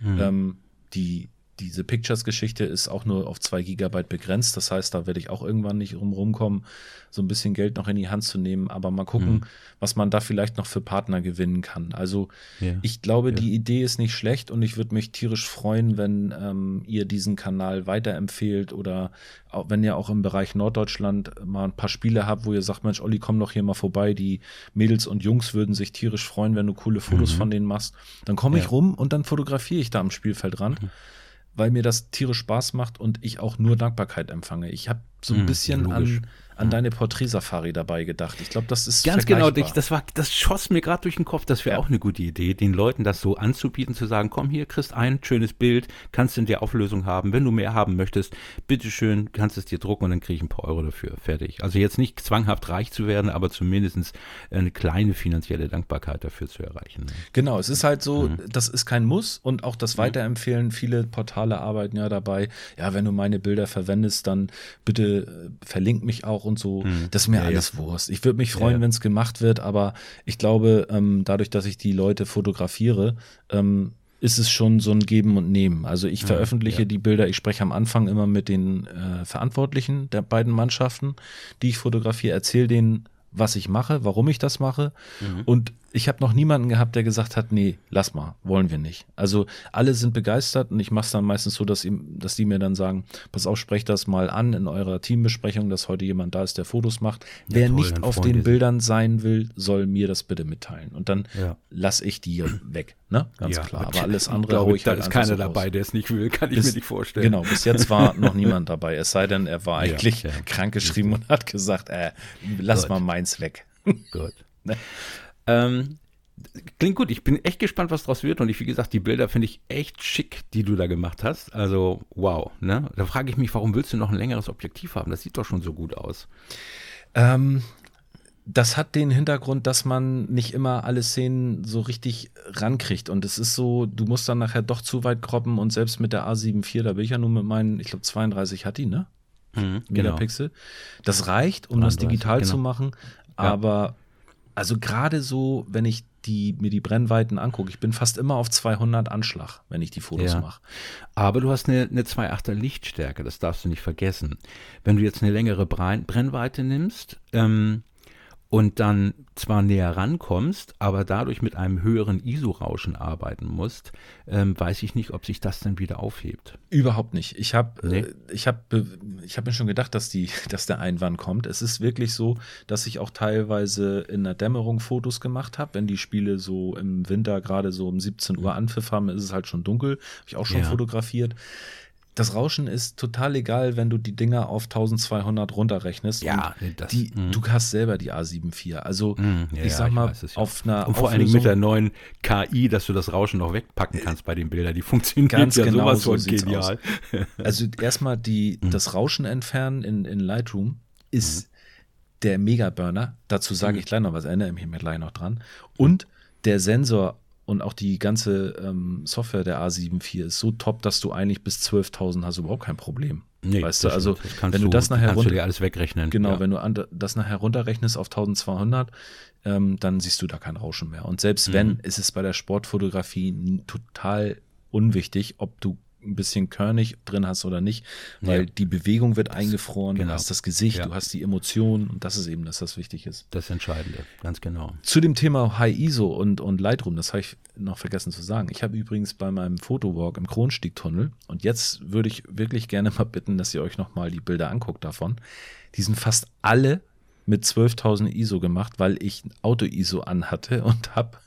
Mhm. Ähm, die diese Pictures-Geschichte ist auch nur auf zwei Gigabyte begrenzt. Das heißt, da werde ich auch irgendwann nicht rumkommen, so ein bisschen Geld noch in die Hand zu nehmen. Aber mal gucken, mhm. was man da vielleicht noch für Partner gewinnen kann. Also ja. ich glaube, ja. die Idee ist nicht schlecht und ich würde mich tierisch freuen, wenn ähm, ihr diesen Kanal weiterempfehlt oder auch, wenn ihr auch im Bereich Norddeutschland mal ein paar Spiele habt, wo ihr sagt, Mensch, Olli, komm doch hier mal vorbei. Die Mädels und Jungs würden sich tierisch freuen, wenn du coole Fotos mhm. von denen machst. Dann komme ich ja. rum und dann fotografiere ich da am Spielfeldrand. Mhm weil mir das tierisch Spaß macht und ich auch nur Dankbarkeit empfange. Ich habe so ein hm, bisschen an, an deine Porträtsafari dabei gedacht. Ich glaube, das ist ganz genau. Das war, das schoss mir gerade durch den Kopf. Das wäre ja. auch eine gute Idee, den Leuten das so anzubieten, zu sagen: Komm hier, kriegst ein schönes Bild, kannst in der Auflösung haben. Wenn du mehr haben möchtest, bitteschön, kannst es dir drucken und dann kriege ich ein paar Euro dafür. Fertig. Also jetzt nicht zwanghaft reich zu werden, aber zumindest eine kleine finanzielle Dankbarkeit dafür zu erreichen. Ne? Genau, es ist halt so, mhm. das ist kein Muss und auch das mhm. Weiterempfehlen. Viele Portale arbeiten ja dabei. Ja, wenn du meine Bilder verwendest, dann bitte äh, verlink mich auch und so. Mhm. Das ist mir ja, alles ja. Wurst. Ich würde mich freuen, ja, wenn es gemacht wird, aber ich glaube, ähm, dadurch, dass ich die Leute fotografiere, ähm, ist es schon so ein Geben und Nehmen. Also ich veröffentliche ja. die Bilder, ich spreche am Anfang immer mit den äh, Verantwortlichen der beiden Mannschaften, die ich fotografiere, erzähle denen, was ich mache, warum ich das mache. Mhm. Und ich habe noch niemanden gehabt, der gesagt hat, nee, lass mal, wollen wir nicht. Also alle sind begeistert und ich mache es dann meistens so, dass, ihm, dass die mir dann sagen, pass auf, sprecht das mal an in eurer Teambesprechung, dass heute jemand da ist, der Fotos macht. Ja, Wer toll, nicht auf den Bildern sein will, soll mir das bitte mitteilen. Und dann ja. lasse ich die weg, ne? Ganz ja, klar. Aber alles andere glaube, ich Da halt ist keiner so dabei, der es nicht will, kann ich bis, mir nicht vorstellen. Genau, bis jetzt war noch niemand dabei. Es sei denn, er war eigentlich krankgeschrieben und hat gesagt, äh, lass Gut. mal meins weg. Gut. Ne? Ähm, klingt gut. Ich bin echt gespannt, was draus wird. Und ich, wie gesagt, die Bilder finde ich echt schick, die du da gemacht hast. Also, wow. Ne? Da frage ich mich, warum willst du noch ein längeres Objektiv haben? Das sieht doch schon so gut aus. Ähm, das hat den Hintergrund, dass man nicht immer alle Szenen so richtig rankriegt. Und es ist so, du musst dann nachher doch zu weit kroppen. Und selbst mit der A74, da bin ich ja nur mit meinen, ich glaube, 32 hat die, ne? Mhm, Megapixel. Genau. Das reicht, um 32, das digital genau. zu machen. Aber. Also gerade so, wenn ich die, mir die Brennweiten angucke, ich bin fast immer auf 200 Anschlag, wenn ich die Fotos ja. mache. Aber du hast eine, eine 2,8er Lichtstärke, das darfst du nicht vergessen. Wenn du jetzt eine längere Brennweite nimmst, ähm, und dann zwar näher rankommst, aber dadurch mit einem höheren ISO-Rauschen arbeiten musst, ähm, weiß ich nicht, ob sich das dann wieder aufhebt. Überhaupt nicht. Ich habe nee. äh, ich hab, ich hab mir schon gedacht, dass, die, dass der Einwand kommt. Es ist wirklich so, dass ich auch teilweise in der Dämmerung Fotos gemacht habe. Wenn die Spiele so im Winter gerade so um 17 Uhr anpfiff haben, ist es halt schon dunkel. Habe ich auch schon ja. fotografiert das Rauschen ist total egal, wenn du die Dinger auf 1200 runterrechnest. Ja, das, die, mh. du hast selber die A74. Also mh, ja, ich sag ja, mal, ich auf einer Und vor allen Dingen mit der neuen KI, dass du das Rauschen noch wegpacken kannst bei den Bildern. Die funktionieren ganz ja genau sowas so von genial. also erstmal mhm. das Rauschen entfernen in, in Lightroom ist mhm. der Megaburner. Dazu sage mhm. ich gleich noch was, erinnere mich gleich noch dran. Und der Sensor und auch die ganze ähm, Software der A74 ist so top, dass du eigentlich bis 12.000 hast überhaupt kein Problem. Nee, weißt du, also wenn du, das nachher kannst du dir alles wegrechnen. Genau, ja. wenn du das nachher runterrechnest auf 1200, ähm, dann siehst du da kein Rauschen mehr. Und selbst mhm. wenn, ist es bei der Sportfotografie total unwichtig, ob du ein bisschen körnig drin hast oder nicht, weil ja. die Bewegung wird eingefroren, genau. du hast das Gesicht, ja. du hast die Emotionen und das ist eben, dass das wichtig ist. Das Entscheidende, ganz genau. Zu dem Thema High ISO und, und Lightroom, das habe ich noch vergessen zu sagen. Ich habe übrigens bei meinem Fotowalk im Kronstiegtunnel und jetzt würde ich wirklich gerne mal bitten, dass ihr euch nochmal die Bilder anguckt davon. Die sind fast alle mit 12.000 ISO gemacht, weil ich Auto-ISO anhatte und habe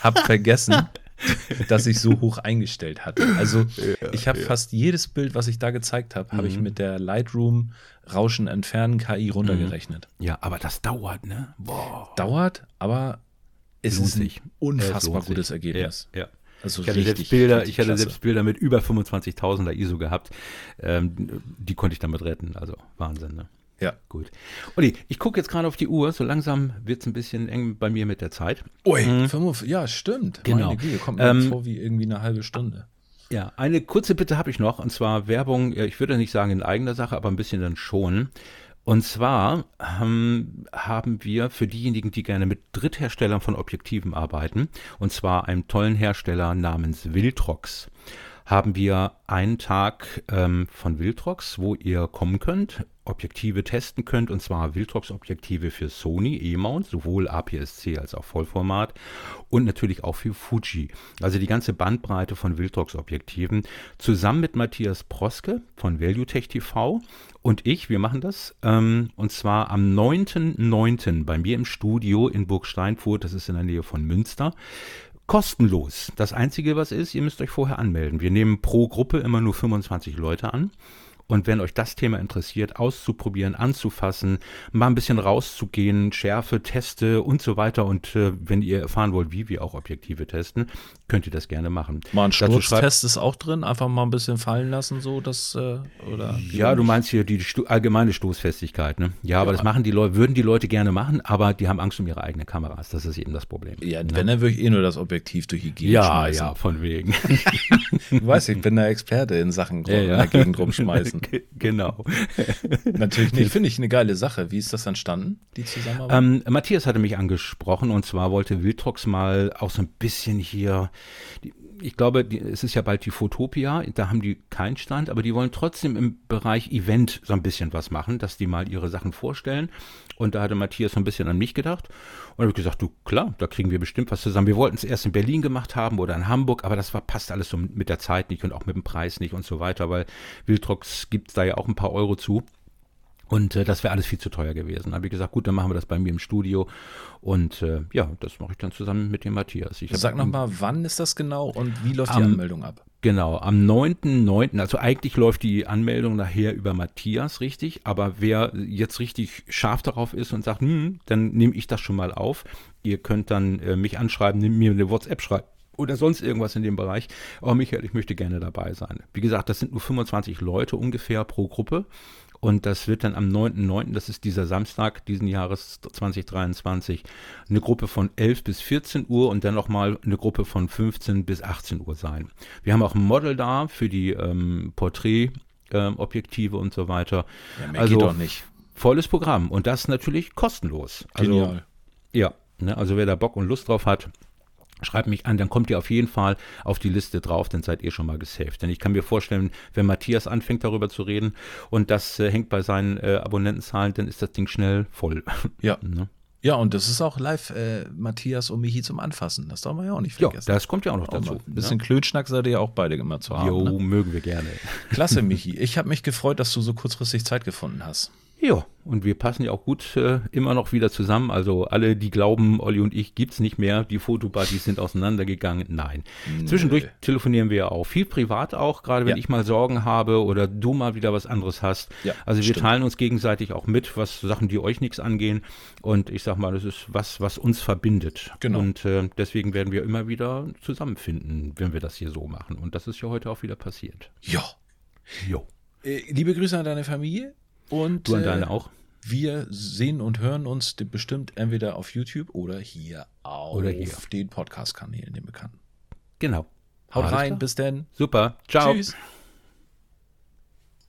hab vergessen, dass ich so hoch eingestellt hatte. Also ja, ich habe ja. fast jedes Bild, was ich da gezeigt habe, mhm. habe ich mit der Lightroom Rauschen entfernen KI runtergerechnet. Mhm. Ja, aber das dauert, ne? Boah. Dauert, aber es ist ein unfassbar gutes Ergebnis. Ja, ja. Also ich hatte, richtig, selbst Bilder, ich hatte selbst Bilder mit über 25.000er ISO gehabt. Ähm, die konnte ich damit retten. Also Wahnsinn, ne? Ja. Gut. Olli, ich gucke jetzt gerade auf die Uhr. So langsam wird es ein bisschen eng bei mir mit der Zeit. Ui, mhm. ja, stimmt. Genau. Meine Güte, kommt mir ähm, vor wie irgendwie eine halbe Stunde. Ja, eine kurze Bitte habe ich noch, und zwar Werbung, ich würde nicht sagen in eigener Sache, aber ein bisschen dann schon. Und zwar ähm, haben wir für diejenigen, die gerne mit Drittherstellern von Objektiven arbeiten, und zwar einem tollen Hersteller namens Viltrox, haben wir einen Tag ähm, von Viltrox, wo ihr kommen könnt, Objektive testen könnt, und zwar Viltrox-Objektive für Sony E-Mount, sowohl APS-C als auch Vollformat und natürlich auch für Fuji. Also die ganze Bandbreite von Viltrox-Objektiven zusammen mit Matthias Proske von ValueTech TV und ich, wir machen das, ähm, und zwar am 9.9. bei mir im Studio in Burg Steinfurt, das ist in der Nähe von Münster kostenlos. Das Einzige, was ist, ihr müsst euch vorher anmelden. Wir nehmen pro Gruppe immer nur 25 Leute an. Und wenn euch das Thema interessiert, auszuprobieren, anzufassen, mal ein bisschen rauszugehen, Schärfe, Teste und so weiter. Und äh, wenn ihr erfahren wollt, wie wir auch Objektive testen, könnt ihr das gerne machen. Mal ein Sturztest ist auch drin, einfach mal ein bisschen fallen lassen, so das äh, oder. Ja, du meinst hier die Sto allgemeine Stoßfestigkeit, ne? Ja, aber ja. das machen die Leute, würden die Leute gerne machen, aber die haben Angst um ihre eigenen Kameras. Das ist eben das Problem. Ja, ne? wenn, dann würde ich eh nur das Objektiv durch die Gegend ja, schmeißen. Ja, von wegen. du weißt, ich bin der Experte in Sachen ja, ja. in der Gegend rumschmeißen. Genau. Natürlich nicht. Finde ich eine geile Sache. Wie ist das entstanden, die Zusammenarbeit? Ähm, Matthias hatte mich angesprochen und zwar wollte Wildtrox mal auch so ein bisschen hier, die, ich glaube, die, es ist ja bald die Fotopia, da haben die keinen Stand, aber die wollen trotzdem im Bereich Event so ein bisschen was machen, dass die mal ihre Sachen vorstellen. Und da hatte Matthias so ein bisschen an mich gedacht. Und habe ich gesagt, du, klar, da kriegen wir bestimmt was zusammen. Wir wollten es erst in Berlin gemacht haben oder in Hamburg, aber das war, passt alles so mit der Zeit nicht und auch mit dem Preis nicht und so weiter, weil Wildrox gibt es da ja auch ein paar Euro zu. Und äh, das wäre alles viel zu teuer gewesen. Da habe ich gesagt, gut, dann machen wir das bei mir im Studio. Und äh, ja, das mache ich dann zusammen mit dem Matthias. Ich Sag nochmal, wann ist das genau und wie läuft die Anmeldung ab? Genau, am 9.9., also eigentlich läuft die Anmeldung nachher über Matthias, richtig, aber wer jetzt richtig scharf darauf ist und sagt, hm, dann nehme ich das schon mal auf. Ihr könnt dann äh, mich anschreiben, mir eine WhatsApp schreiben oder sonst irgendwas in dem Bereich. Oh, Michael, ich möchte gerne dabei sein. Wie gesagt, das sind nur 25 Leute ungefähr pro Gruppe. Und das wird dann am 9.9., das ist dieser Samstag diesen Jahres 2023, eine Gruppe von 11 bis 14 Uhr und dann nochmal eine Gruppe von 15 bis 18 Uhr sein. Wir haben auch ein Model da für die ähm, Porträtobjektive ähm, und so weiter. Ja, also doch nicht. volles Programm und das natürlich kostenlos. Also, Genial. Ja, ne, also wer da Bock und Lust drauf hat, Schreibt mich an, dann kommt ihr auf jeden Fall auf die Liste drauf, dann seid ihr schon mal gesaved. Denn ich kann mir vorstellen, wenn Matthias anfängt darüber zu reden und das äh, hängt bei seinen äh, Abonnentenzahlen, dann ist das Ding schnell voll. Ja. ne? Ja, und das ist auch live äh, Matthias und Michi zum Anfassen. Das darf man ja auch nicht vergessen. Ja, das kommt ja auch noch dazu. Ein ne? bisschen ne? Klönschnack seid ihr ja auch beide immer zu haben. Jo, ne? mögen wir gerne. Klasse, Michi. Ich habe mich gefreut, dass du so kurzfristig Zeit gefunden hast. Ja, und wir passen ja auch gut äh, immer noch wieder zusammen. Also alle, die glauben, Olli und ich gibt es nicht mehr, die Fotopartys sind auseinandergegangen. Nein. Nee. Zwischendurch telefonieren wir ja auch. Viel privat auch, gerade wenn ja. ich mal Sorgen habe oder du mal wieder was anderes hast. Ja, also wir stimmt. teilen uns gegenseitig auch mit, was Sachen, die euch nichts angehen. Und ich sag mal, das ist was, was uns verbindet. Genau. Und äh, deswegen werden wir immer wieder zusammenfinden, wenn wir das hier so machen. Und das ist ja heute auch wieder passiert. Ja. Jo. Äh, liebe Grüße an deine Familie. Und du an deine äh, auch. Wir sehen und hören uns bestimmt entweder auf YouTube oder hier auf oder hier. den Podcast-Kanälen, den bekannten. Genau. Haut Alles rein, klar. bis denn. Super. Ciao. Tschüss.